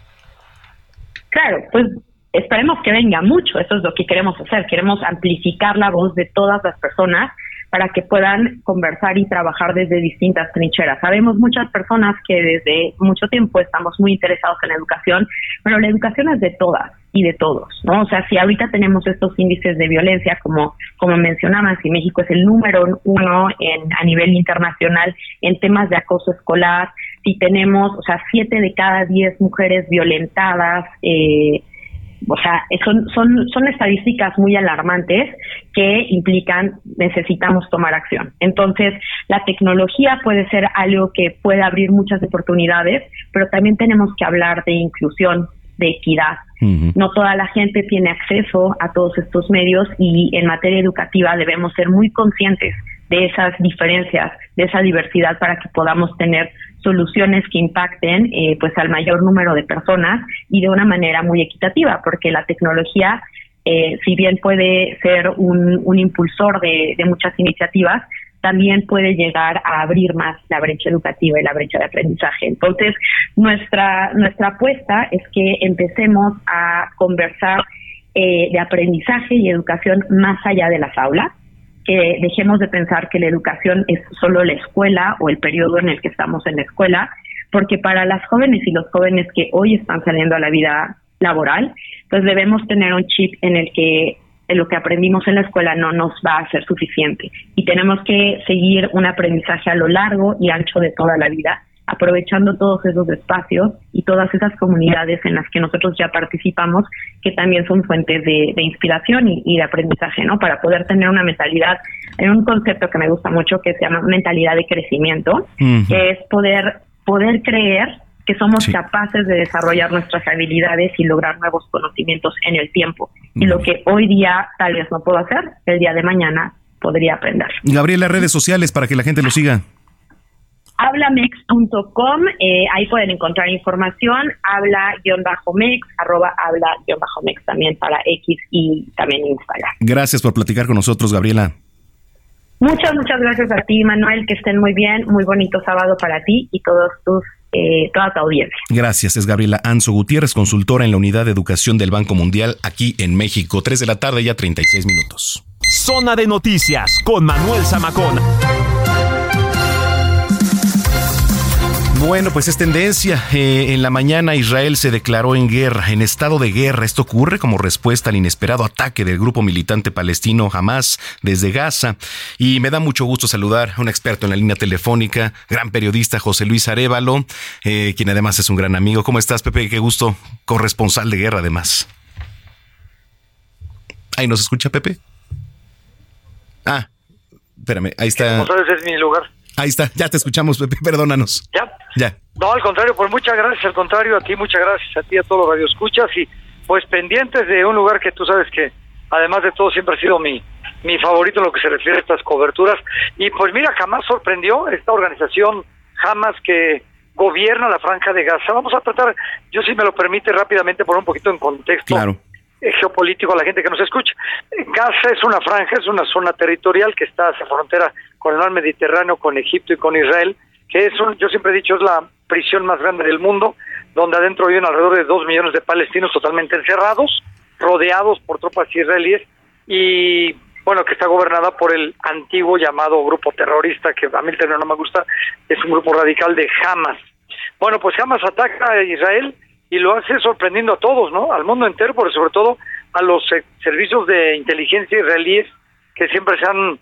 Claro, pues esperemos que venga mucho, eso es lo que queremos hacer, queremos amplificar la voz de todas las personas para que puedan conversar y trabajar desde distintas trincheras. Sabemos muchas personas que desde mucho tiempo estamos muy interesados en la educación, pero la educación es de todas y de todos, ¿no? O sea, si ahorita tenemos estos índices de violencia, como, como mencionaban, si México es el número uno en, a nivel internacional en temas de acoso escolar, si tenemos, o sea, siete de cada diez mujeres violentadas, eh, o sea, son, son, son estadísticas muy alarmantes que implican necesitamos tomar acción. Entonces, la tecnología puede ser algo que puede abrir muchas oportunidades, pero también tenemos que hablar de inclusión, de equidad. No toda la gente tiene acceso a todos estos medios y en materia educativa debemos ser muy conscientes de esas diferencias, de esa diversidad para que podamos tener soluciones que impacten eh, pues al mayor número de personas y de una manera muy equitativa, porque la tecnología, eh, si bien puede ser un, impulsor de, de muchas iniciativas, también puede llegar a abrir más la brecha educativa y la brecha de aprendizaje. Entonces, nuestra, nuestra apuesta es que empecemos a conversar eh, de aprendizaje y educación más allá de las aulas, que dejemos de pensar que la educación es solo la escuela o el periodo en el que estamos en la escuela, porque para las jóvenes y los jóvenes que hoy están saliendo a la vida laboral, pues debemos tener un chip en el que lo que aprendimos en la escuela no nos va a ser suficiente. Y tenemos que seguir un aprendizaje a lo largo y ancho de toda la vida aprovechando todos esos espacios y todas esas comunidades en las que nosotros ya participamos, que también son fuentes de, inspiración y, de aprendizaje, ¿no? Para poder tener una mentalidad, hay un concepto que me gusta mucho que se llama mentalidad de crecimiento, que es poder, poder creer que somos capaces de desarrollar nuestras habilidades y lograr nuevos conocimientos en el tiempo. Y lo que hoy día tal vez no puedo hacer, el día de mañana podría aprender. Gabriel, las redes sociales para que la gente lo siga hablamex.com, eh, ahí pueden encontrar información, habla-mex, arroba habla-mex también para X y también Instagram. Gracias por platicar con nosotros, Gabriela. Muchas, muchas gracias a ti, Manuel, que estén muy bien, muy bonito sábado para ti y todos tus eh, toda tu audiencia. Gracias, es Gabriela Anzo Gutiérrez, consultora en la Unidad de Educación del Banco Mundial aquí en México. 3 de la tarde, ya 36 minutos. Zona de Noticias con Manuel Zamacón. Bueno, pues es tendencia. Eh, en la mañana Israel se declaró en guerra, en estado de guerra. Esto ocurre como respuesta al inesperado ataque del grupo militante palestino Hamas desde Gaza. Y me da mucho gusto saludar a un experto en la línea telefónica, gran periodista José Luis Arevalo, eh, quien además es un gran amigo. ¿Cómo estás, Pepe? Qué gusto. Corresponsal de guerra, además. Ahí nos escucha, Pepe. Ah, espérame, ahí está. es mi lugar. Ahí está, ya te escuchamos, Pepe, perdónanos. ¿Ya? Ya. No, al contrario, pues muchas gracias, al contrario, a ti, muchas gracias a ti, a todos los radioescuchas y pues pendientes de un lugar que tú sabes que además de todo siempre ha sido mi, mi favorito en lo que se refiere a estas coberturas. Y pues mira, jamás sorprendió esta organización, jamás que gobierna la franja de Gaza. Vamos a tratar, yo si me lo permite rápidamente poner un poquito en contexto. Claro geopolítico a la gente que nos escucha. Gaza es una franja, es una zona territorial que está hacia frontera con el mar Mediterráneo, con Egipto y con Israel, que es, un, yo siempre he dicho, es la prisión más grande del mundo, donde adentro viven alrededor de dos millones de palestinos totalmente encerrados, rodeados por tropas israelíes y bueno, que está gobernada por el antiguo llamado grupo terrorista, que a mí el término no me gusta, es un grupo radical de Hamas. Bueno, pues Hamas ataca a Israel y lo hace sorprendiendo a todos, ¿no? Al mundo entero, pero sobre todo a los servicios de inteligencia israelíes que siempre se han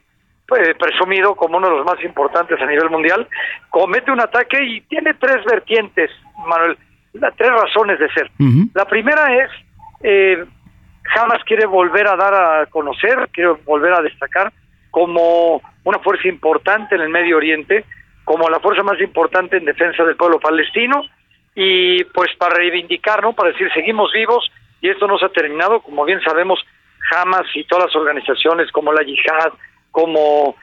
pues, presumido como uno de los más importantes a nivel mundial, comete un ataque y tiene tres vertientes, Manuel, tres razones de ser. La primera es, eh, Hamas quiere volver a dar a conocer, quiere volver a destacar como una fuerza importante en el Medio Oriente, como la fuerza más importante en defensa del pueblo palestino, y pues para reivindicar, ¿no? Para decir, seguimos vivos y esto no se ha terminado, como bien sabemos, Hamas y todas las organizaciones como la Yihad, como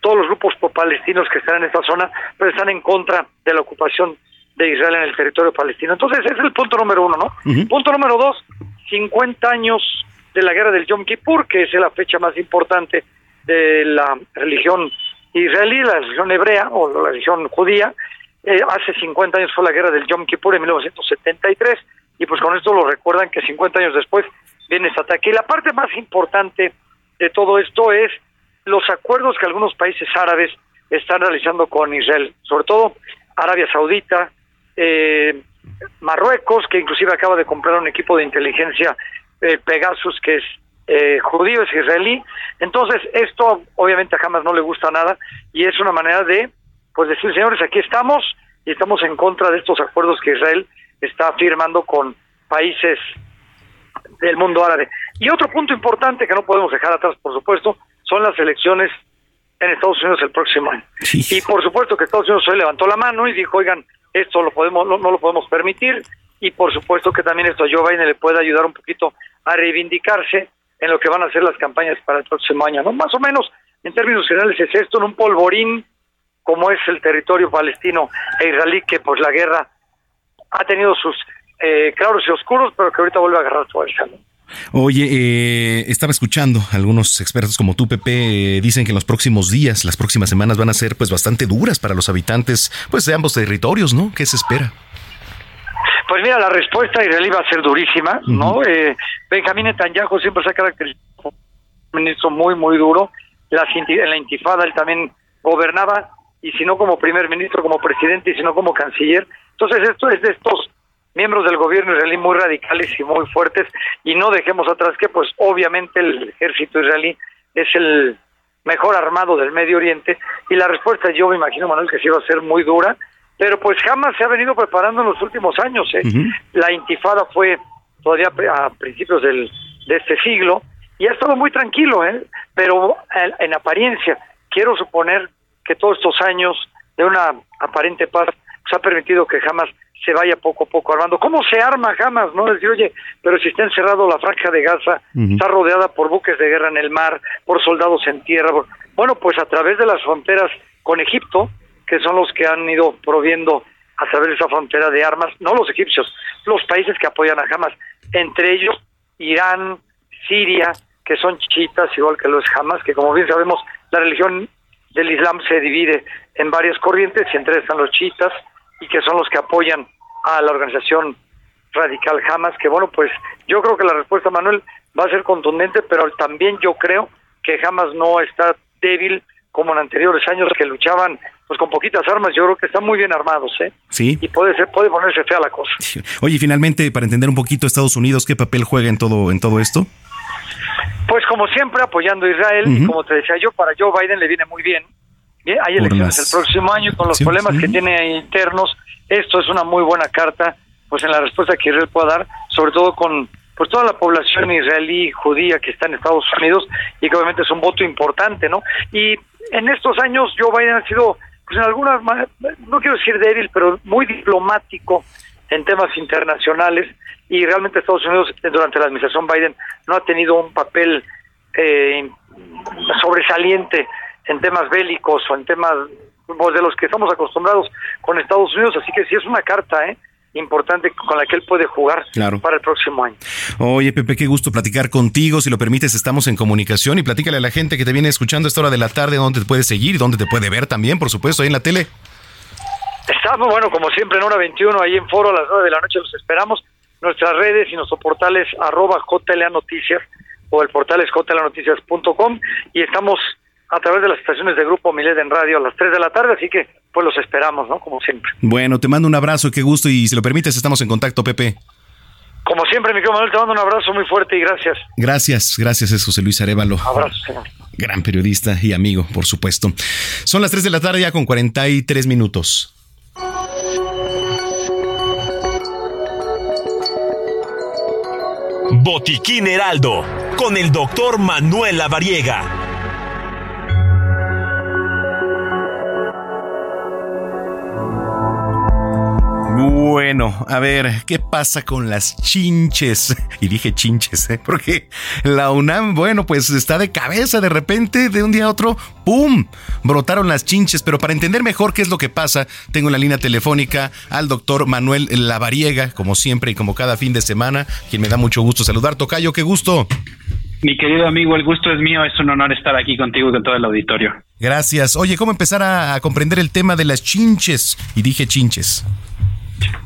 todos los grupos palestinos que están en esta zona, pues están en contra de la ocupación de Israel en el territorio palestino. Entonces, ese es el punto número uno, ¿no? Punto número dos, 50 años de la guerra del Yom Kippur, que es la fecha más importante de la religión israelí, la religión hebrea o la religión judía, eh, hace 50 años fue la guerra del Yom Kippur en 1973 y pues con esto lo recuerdan que 50 años después viene este ataque. Y la parte más importante de todo esto es los acuerdos que algunos países árabes están realizando con Israel, sobre todo Arabia Saudita, eh, Marruecos, que inclusive acaba de comprar un equipo de inteligencia eh, Pegasus, que es eh, judío, es israelí. Entonces, esto obviamente a Hamas no le gusta nada y es una manera de pues decir, señores, aquí estamos y estamos en contra de estos acuerdos que Israel está firmando con países del mundo árabe. Y otro punto importante que no podemos dejar atrás, por supuesto, son las elecciones en Estados Unidos el próximo año. Y por supuesto que Estados Unidos hoy levantó la mano y dijo, oigan, esto lo podemos no, no, lo podemos permitir y por supuesto que también esto a Joe Biden le puede ayudar un poquito a reivindicarse en lo que van a ser las campañas para el próximo año, ¿no? Más o menos, en términos generales, es esto en un polvorín como es el territorio palestino e israelí, que pues la guerra ha tenido sus eh, claros y oscuros, pero que ahorita vuelve a agarrar fuerza. Oye, eh, estaba escuchando, algunos expertos como tú, Pepe, eh, dicen que en los próximos días, las próximas semanas van a ser pues bastante duras para los habitantes pues de ambos territorios, ¿no? ¿Qué se espera? Pues mira, la respuesta israelí va a ser durísima, ¿no? eh, Benjamín Netanyahu siempre se ha caracterizado como un ministro muy, muy duro. La, en la intifada él también gobernaba y si no como primer ministro, como presidente y si no como canciller. Entonces esto es de estos miembros del gobierno israelí muy radicales y muy fuertes y no dejemos atrás que pues obviamente el ejército israelí es el mejor armado del Medio Oriente y la respuesta yo me imagino Manuel que sí va a ser muy dura pero pues jamás se ha venido preparando en los últimos años ¿eh? la intifada fue todavía a principios del, de este siglo y ha estado muy tranquilo ¿eh? pero en apariencia quiero suponer que todos estos años de una aparente paz pues, ha permitido que jamás se vaya poco a poco armando. ¿Cómo se arma jamás? No decir, oye, pero si está encerrado la franja de Gaza, está rodeada por buques de guerra en el mar, por soldados en tierra. Bueno, pues a través de las fronteras con Egipto, que son los que han ido proviendo a través de esa frontera de armas, no los egipcios, los países que apoyan a Hamas, entre ellos Irán, Siria, que son chiitas, igual que los Hamas, que como bien sabemos, la religión del Islam se divide en varias corrientes y entre están los chiitas y que son los que apoyan a la organización radical Hamas, que bueno, pues yo creo que la respuesta, Manuel, va a ser contundente, pero también yo creo que Hamas no está débil como en anteriores años que luchaban pues con poquitas armas, yo creo que están muy bien armados, ¿eh? Sí. Y puede ser, puede ponerse fea la cosa. Oye, finalmente, para entender un poquito Estados Unidos, ¿qué papel juega en todo, en todo esto? Pues como siempre apoyando a Israel, y como te decía yo, para Joe Biden le viene muy bien. Hay elecciones el próximo año y con los problemas que tiene internos, esto es una muy buena carta, pues en la respuesta que Israel pueda dar, sobre todo con pues toda la población israelí judía que está en Estados Unidos y que obviamente es un voto importante, ¿no? Y en estos años Joe Biden ha sido, pues en algunas, no quiero decir débil, pero muy diplomático en temas internacionales y realmente Estados Unidos durante la administración Biden no ha tenido un papel eh, sobresaliente en temas bélicos o en temas pues, de los que estamos acostumbrados con Estados Unidos, así que sí es una carta, ¿eh? importante con la que él puede jugar para el próximo año. Oye, Pepe, qué gusto platicar contigo. Si lo permites, estamos en comunicación y platícale a la gente que te viene escuchando a esta hora de la tarde dónde te puede seguir dónde te puede ver también, por supuesto, ahí en la tele. Estamos, bueno, como siempre, en hora 21, ahí en foro a las 9 de la noche los esperamos. Nuestras redes y nuestro portal es arroba JLA Noticias o el portal es jlanoticias.com y estamos a través de las estaciones de Grupo Milet en radio a las 3 de la tarde, así que pues los esperamos, ¿no? Como siempre. Bueno, te mando un abrazo, qué gusto y si lo permites estamos en contacto, Pepe. Como siempre, mi querido Manuel, te mando un abrazo muy fuerte y gracias. Gracias, gracias, es José Luis Arevalo. Abrazo, señor. Gran periodista y amigo, por supuesto. Son las 3 de la tarde ya con 43 minutos. Botiquín Heraldo, con el doctor Manuel Lavariega. Bueno, a ver, ¿qué pasa con las chinches? Y dije chinches, ¿eh? Porque la UNAM, bueno, pues está de cabeza de repente, de un día a otro, ¡pum! Brotaron las chinches, pero para entender mejor qué es lo que pasa, tengo en la línea telefónica al doctor Manuel Lavariega, como siempre y como cada fin de semana, quien me da mucho gusto saludar. Tocayo, qué gusto. Mi querido amigo, el gusto es mío, es un honor estar aquí contigo y con todo el auditorio. Gracias. Oye, ¿cómo empezar a comprender el tema de las chinches? Y dije chinches.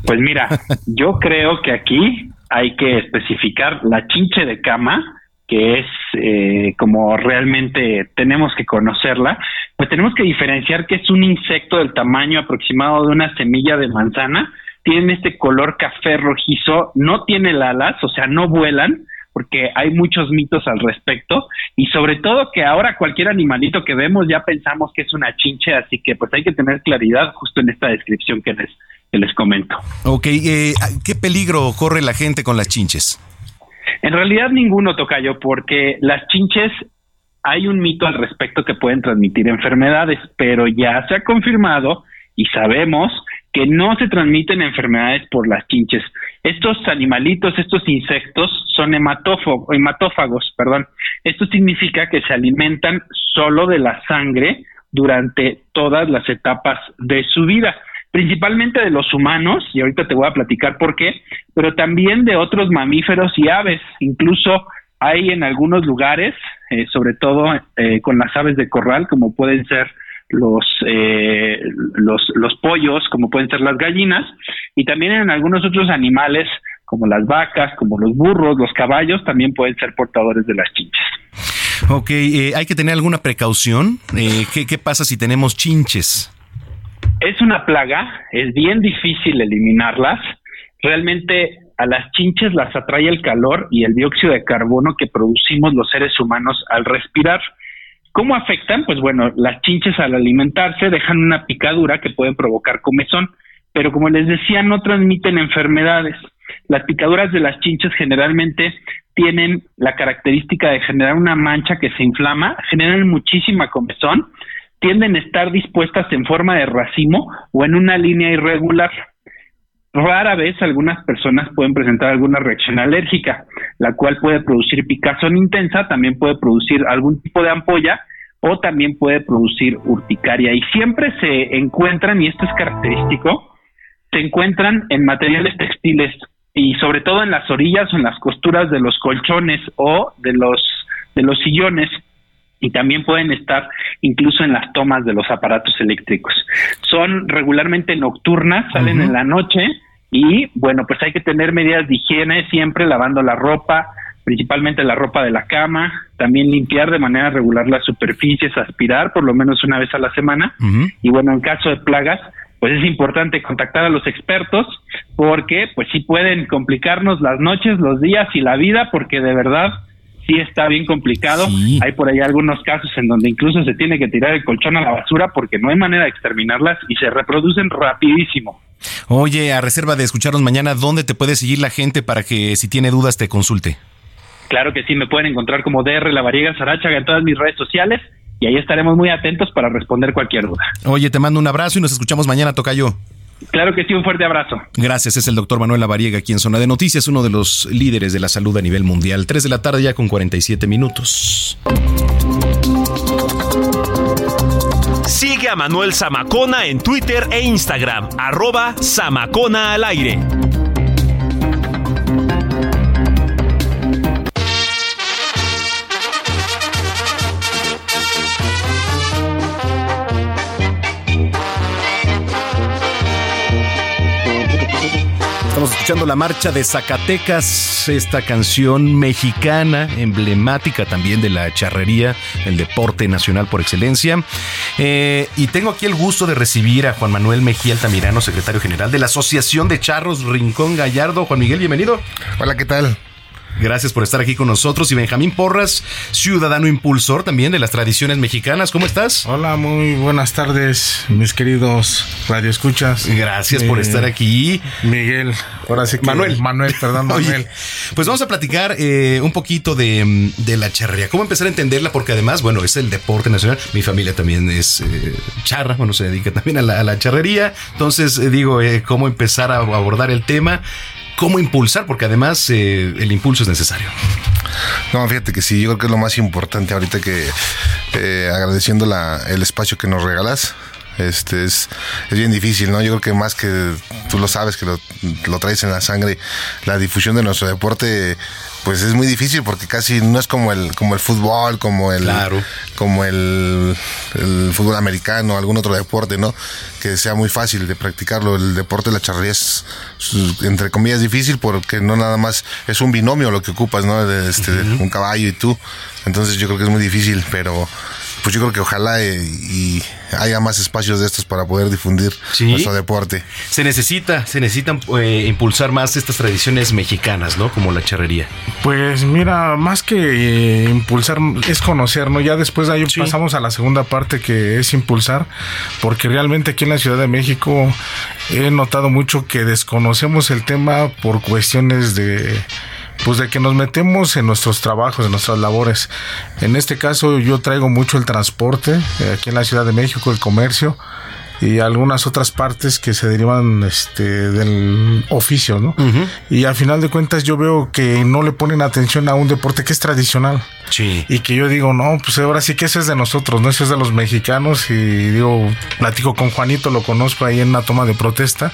Pues mira, yo creo que aquí hay que especificar la chinche de cama, que es eh, como realmente tenemos que conocerla, pues tenemos que diferenciar que es un insecto del tamaño aproximado de una semilla de manzana, tiene este color café rojizo, no tiene alas, o sea, no vuelan, porque hay muchos mitos al respecto. Y sobre todo que ahora cualquier animalito que vemos ya pensamos que es una chinche, así que pues hay que tener claridad justo en esta descripción que les que les comento. Ok, eh, ¿qué peligro corre la gente con las chinches? En realidad ninguno, Tocayo, porque las chinches hay un mito al respecto que pueden transmitir enfermedades, pero ya se ha confirmado y sabemos que no se transmiten enfermedades por las chinches. Estos animalitos, estos insectos son hematófagos, perdón. Esto significa que se alimentan solo de la sangre durante todas las etapas de su vida principalmente de los humanos, y ahorita te voy a platicar por qué, pero también de otros mamíferos y aves. Incluso hay en algunos lugares, eh, sobre todo eh, con las aves de corral, como pueden ser los, eh, los, los pollos, como pueden ser las gallinas, y también en algunos otros animales, como las vacas, como los burros, los caballos, también pueden ser portadores de las chinches. Ok, ¿hay que tener alguna precaución? ¿qué, ¿Qué pasa si tenemos chinches? Es una plaga, es bien difícil eliminarlas. Realmente a las chinches las atrae el calor y el dióxido de carbono que producimos los seres humanos al respirar. ¿Cómo afectan? Pues bueno, las chinches al alimentarse dejan una picadura que puede provocar comezón, pero como les decía, no transmiten enfermedades. Las picaduras de las chinches generalmente tienen la característica de generar una mancha que se inflama, generan muchísima comezón tienden a estar dispuestas en forma de racimo o en una línea irregular. Rara vez algunas personas pueden presentar alguna reacción alérgica, la cual puede producir picazón intensa, también puede producir algún tipo de ampolla o también puede producir urticaria. Y siempre se encuentran, y esto es característico, se encuentran en materiales textiles y sobre todo en las orillas o en las costuras de los colchones o de los de los sillones y también pueden estar incluso en las tomas de los aparatos eléctricos. Son regularmente nocturnas, salen en la noche y bueno, pues hay que tener medidas de higiene siempre lavando la ropa, principalmente la ropa de la cama, también limpiar de manera regular las superficies, aspirar por lo menos una vez a la semana. Y bueno, en caso de plagas, pues es importante contactar a los expertos porque pues sí pueden complicarnos las noches, los días y la vida porque de verdad sí está bien complicado. Hay por ahí algunos casos en donde incluso se tiene que tirar el colchón a la basura porque no hay manera de exterminarlas y se reproducen rapidísimo. Oye, a reserva de escucharnos mañana, ¿dónde te puede seguir la gente para que si tiene dudas te consulte? Claro que sí, me pueden encontrar como DR La Variega Sarachaga en todas mis redes sociales y ahí estaremos muy atentos para responder cualquier duda. Oye, te mando un abrazo y nos escuchamos mañana, Tocayo. Claro que sí, un fuerte abrazo. Gracias, es el doctor Manuel Lavariega aquí en Zona de Noticias, uno de los líderes de la salud a nivel mundial. 3 de la tarde ya con 47 minutos. Sigue a Manuel Zamacona en Twitter e Instagram, arroba Zamacona al aire. Escuchando la marcha de Zacatecas, esta canción mexicana, emblemática también de la charrería, el deporte nacional por excelencia. Eh, y tengo aquí el gusto de recibir a Juan Manuel Mejía Altamirano, secretario general de la Asociación de Charros Rincón Gallardo. Juan Miguel, bienvenido. Hola, ¿qué tal? Gracias por estar aquí con nosotros. Y Benjamín Porras, ciudadano impulsor también de las tradiciones mexicanas. ¿Cómo estás? Hola, muy buenas tardes, mis queridos radioescuchas. Gracias por Eh, estar aquí. Miguel, ahora sí que Manuel. Manuel, perdón, Oye, Manuel. pues vamos a platicar eh, un poquito de, de la charrería. ¿Cómo empezar a entenderla? Porque además, bueno, es el deporte nacional. Mi familia también es eh, charra, bueno, se dedica también a la, a la charrería. Entonces, eh, digo, eh, ¿cómo empezar a abordar el tema? ¿Cómo impulsar? Porque además eh, el impulso es necesario. No, fíjate que sí, yo creo que es lo más importante ahorita que eh, agradeciendo la, el espacio que nos regalas. Este es, es bien difícil, ¿no? Yo creo que más que tú lo sabes, que lo, lo traes en la sangre, la difusión de nuestro deporte, pues es muy difícil porque casi no es como el, como el fútbol, como el, como el, el fútbol americano, algún otro deporte, ¿no? Que sea muy fácil de practicarlo. El deporte de la charrería es, entre comillas, difícil porque no nada más es un binomio lo que ocupas, ¿no? Este, Un caballo y tú. Entonces yo creo que es muy difícil, pero pues yo creo que ojalá eh, y haya más espacios de estos para poder difundir nuestro deporte. Se necesita, se necesitan eh, impulsar más estas tradiciones mexicanas, ¿no? Como la charrería. Pues mira, más que eh, impulsar es conocer, ¿no? Ya después de ahí pasamos a la segunda parte que es impulsar, porque realmente aquí en la Ciudad de México he notado mucho que desconocemos el tema por cuestiones de pues de que nos metemos en nuestros trabajos, en nuestras labores. En este caso yo traigo mucho el transporte, eh, aquí en la Ciudad de México, el comercio y algunas otras partes que se derivan este del oficio, ¿no? Y al final de cuentas yo veo que no le ponen atención a un deporte que es tradicional. Sí. Y que yo digo, no, pues ahora sí que eso es de nosotros, no eso es de los mexicanos. Y digo, platico con Juanito, lo conozco ahí en una toma de protesta.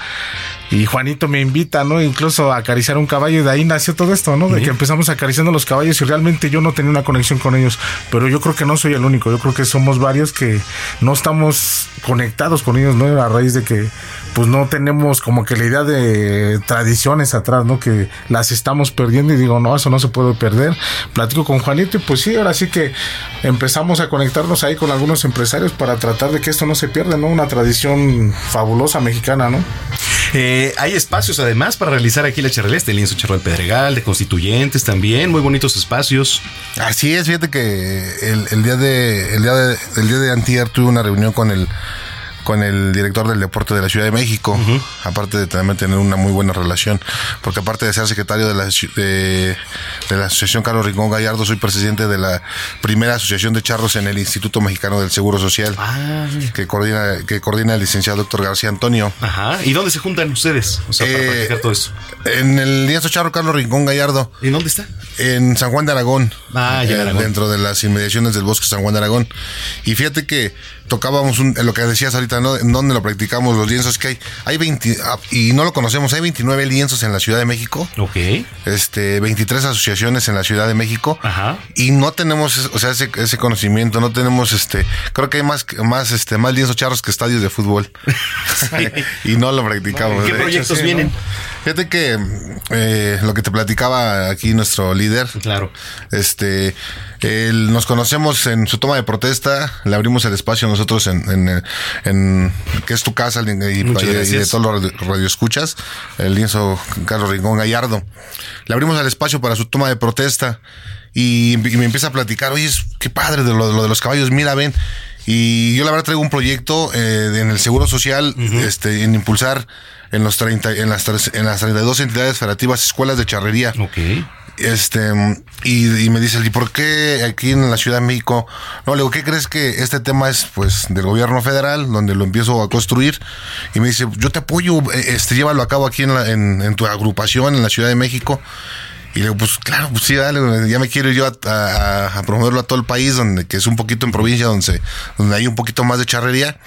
Y Juanito me invita, ¿no? Incluso a acariciar un caballo y de ahí nació todo esto, ¿no? De que empezamos acariciando los caballos y realmente yo no tenía una conexión con ellos. Pero yo creo que no soy el único, yo creo que somos varios que no estamos conectados con ellos, ¿no? A raíz de que pues no tenemos como que la idea de tradiciones atrás, ¿no? Que las estamos perdiendo y digo, no, eso no se puede perder. Platico con Juanito y pues sí, ahora sí que empezamos a conectarnos ahí con algunos empresarios para tratar de que esto no se pierda, ¿no? Una tradición fabulosa mexicana, ¿no? Eh, hay espacios además para realizar aquí la charrería, este lienzo charro del Pedregal, de constituyentes también, muy bonitos espacios. Así es, fíjate que el, el día de el día de el día de antier tuve una reunión con el con el director del deporte de la Ciudad de México, aparte de también tener una muy buena relación, porque aparte de ser secretario de la, de, de la Asociación Carlos Rincón Gallardo, soy presidente de la primera asociación de charros en el Instituto Mexicano del Seguro Social, que coordina que coordina el licenciado doctor García Antonio. Ajá. ¿Y dónde se juntan ustedes? O sea, para Eh, practicar todo eso. En el lienzo charro Carlos Rincón Gallardo. ¿Y dónde está? En San Juan de Aragón. Ah, ya, Eh, Aragón. Dentro de las inmediaciones del bosque San Juan de Aragón. Y fíjate que tocábamos un, lo que decías ahorita, ¿no? En dónde lo practicamos, los lienzos que hay. Hay 20, ah, y no lo conocemos, hay 29 lienzos en la Ciudad de México. Ok. Este, 23 asociaciones en la Ciudad de México. Ajá. Y no tenemos, o sea, ese, ese conocimiento, no tenemos, este, creo que hay más, más, este, más lienzos charros que estadios de fútbol. y no lo practicamos. ¿Qué De hecho, proyectos ¿no? Fíjate que eh, lo que te platicaba aquí nuestro líder. Claro. Este, él, nos conocemos en su toma de protesta, le abrimos el espacio nosotros en, en, en que es tu casa y, y, de todos los radioescuchas, el lienzo Carlos Rincón Gallardo. Le abrimos el espacio para su toma de protesta y, y me empieza a platicar, oye, qué padre de lo, de lo de los caballos, mira, ven. Y yo la verdad traigo un proyecto eh, en el Seguro Social, este, en impulsar en los 30, en las, en las 32 entidades federativas escuelas de charrería. Ok. Este, y, y, me dice, ¿y por qué aquí en la Ciudad de México? No, le digo, ¿qué crees que este tema es pues del gobierno federal, donde lo empiezo a construir? Y me dice, yo te apoyo, este, llévalo a cabo aquí en, la, en, en tu agrupación en la Ciudad de México. Y le digo, pues claro, pues sí, dale, ya me quiero yo a, a, a, promoverlo a todo el país, donde que es un poquito en provincia, donde, donde hay un poquito más de charrería.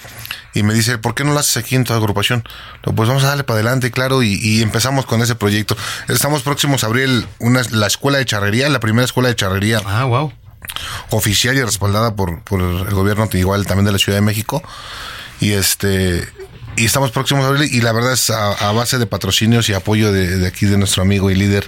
Y me dice, ¿por qué no lo haces aquí en tu agrupación? Digo, pues vamos a darle para adelante, claro, y, y, empezamos con ese proyecto. Estamos próximos a abrir una, la escuela de charrería, la primera escuela de charrería. Ah, wow. Oficial y respaldada por, por el gobierno igual también de la Ciudad de México. Y este y estamos próximos a abrir y la verdad es a, base de patrocinios y apoyo de, de, aquí de nuestro amigo y líder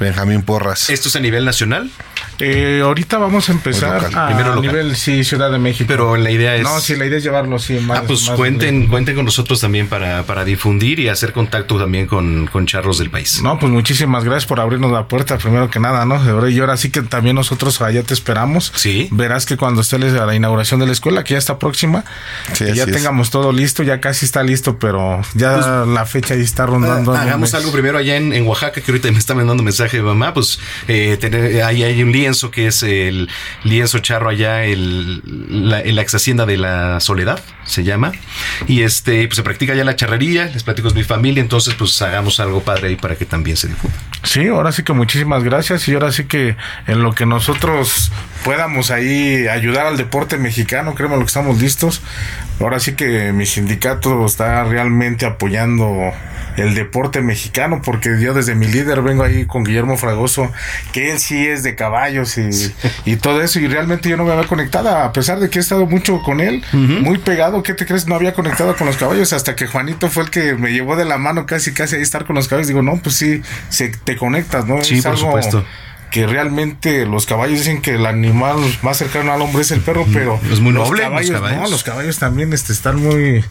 Benjamín Porras. ¿Esto es a nivel nacional? Eh, ahorita vamos a empezar a, Primero a nivel sí Ciudad de México. Pero la idea es No, sí, la idea es llevarlo sí más Ah, pues más cuenten cuenten con nosotros también para, para difundir y hacer contacto también con, con charros del país. No, pues muchísimas gracias por abrirnos la puerta primero que nada, ¿no? Y ahora sí que también nosotros allá te esperamos. Sí. Verás que cuando esté la inauguración de la escuela, que ya está próxima, Sí, que ya es. tengamos todo listo, ya casi está listo, pero ya Pues, la fecha ahí está rondando. Ah, hagamos algo primero allá en, en, Oaxaca, que ahorita me está mandando mensaje de mamá, pues eh, tener, ahí hay un lienzo que es el lienzo charro allá, el, la, la ex hacienda de la soledad, se llama, y este, pues se practica ya la charrería, les platico es mi familia, entonces pues hagamos algo padre ahí para que también se difunda. Sí, ahora sí que muchísimas gracias y ahora sí que en lo que nosotros podamos ahí ayudar al deporte mexicano, creemos lo que estamos listos. Ahora sí que mi sindicato está realmente apoyando el deporte mexicano porque yo desde mi líder vengo ahí con Guillermo Fragoso, que él sí es de y, y todo eso y realmente yo no me había conectado a pesar de que he estado mucho con él, uh -huh. muy pegado, ¿qué te crees? No había conectado con los caballos hasta que Juanito fue el que me llevó de la mano casi casi a estar con los caballos. Digo, no, pues sí, se, te conectas, ¿no? Sí, es por algo, supuesto que realmente los caballos dicen que el animal más cercano al hombre es el perro, pero es muy los noble, caballos, los caballos. No, los caballos también este, están muy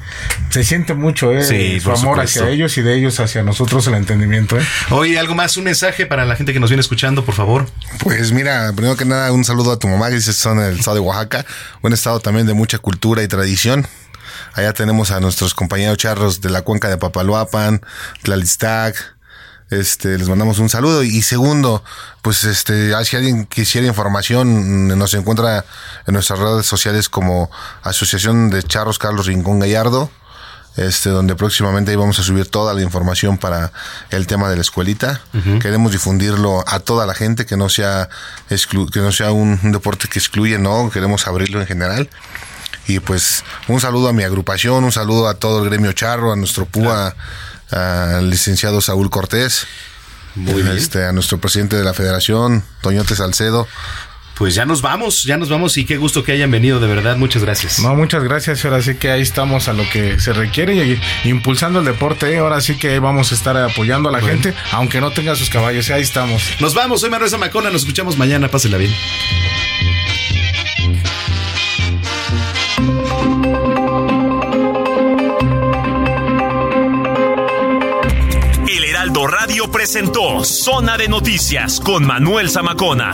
se siente mucho eh, sí, su amor supuesto. hacia ellos y de ellos hacia nosotros el entendimiento. Eh. Oye, algo más, un mensaje para la gente que nos viene escuchando, por favor. Pues mira, primero que nada un saludo a tu mamá que dice son el estado de Oaxaca, un estado también de mucha cultura y tradición. Allá tenemos a nuestros compañeros charros de la cuenca de Papaloapan, Tlalistac, este, les mandamos un saludo. Y segundo, pues este, si alguien quisiera información, nos encuentra en nuestras redes sociales como Asociación de Charros Carlos Rincón Gallardo. Este, donde próximamente ahí vamos a subir toda la información para el tema de la escuelita. Uh -huh. Queremos difundirlo a toda la gente, que no sea exclu que no sea un, un, deporte que excluye, no, queremos abrirlo en general. Y pues un saludo a mi agrupación, un saludo a todo el gremio charro, a nuestro PUA, al licenciado Saúl Cortés, Muy este, a nuestro presidente de la federación, Toñote Salcedo. Pues ya nos vamos, ya nos vamos y qué gusto que hayan venido, de verdad, muchas gracias. No, muchas gracias, ahora sí que ahí estamos a lo que se requiere y impulsando el deporte, ¿eh? ahora sí que vamos a estar apoyando a la bueno. gente, aunque no tenga sus caballos, ahí estamos. Nos vamos, soy Manuel Zamacona, nos escuchamos mañana, pásela bien. Radio presentó Zona de Noticias con Manuel Zamacona.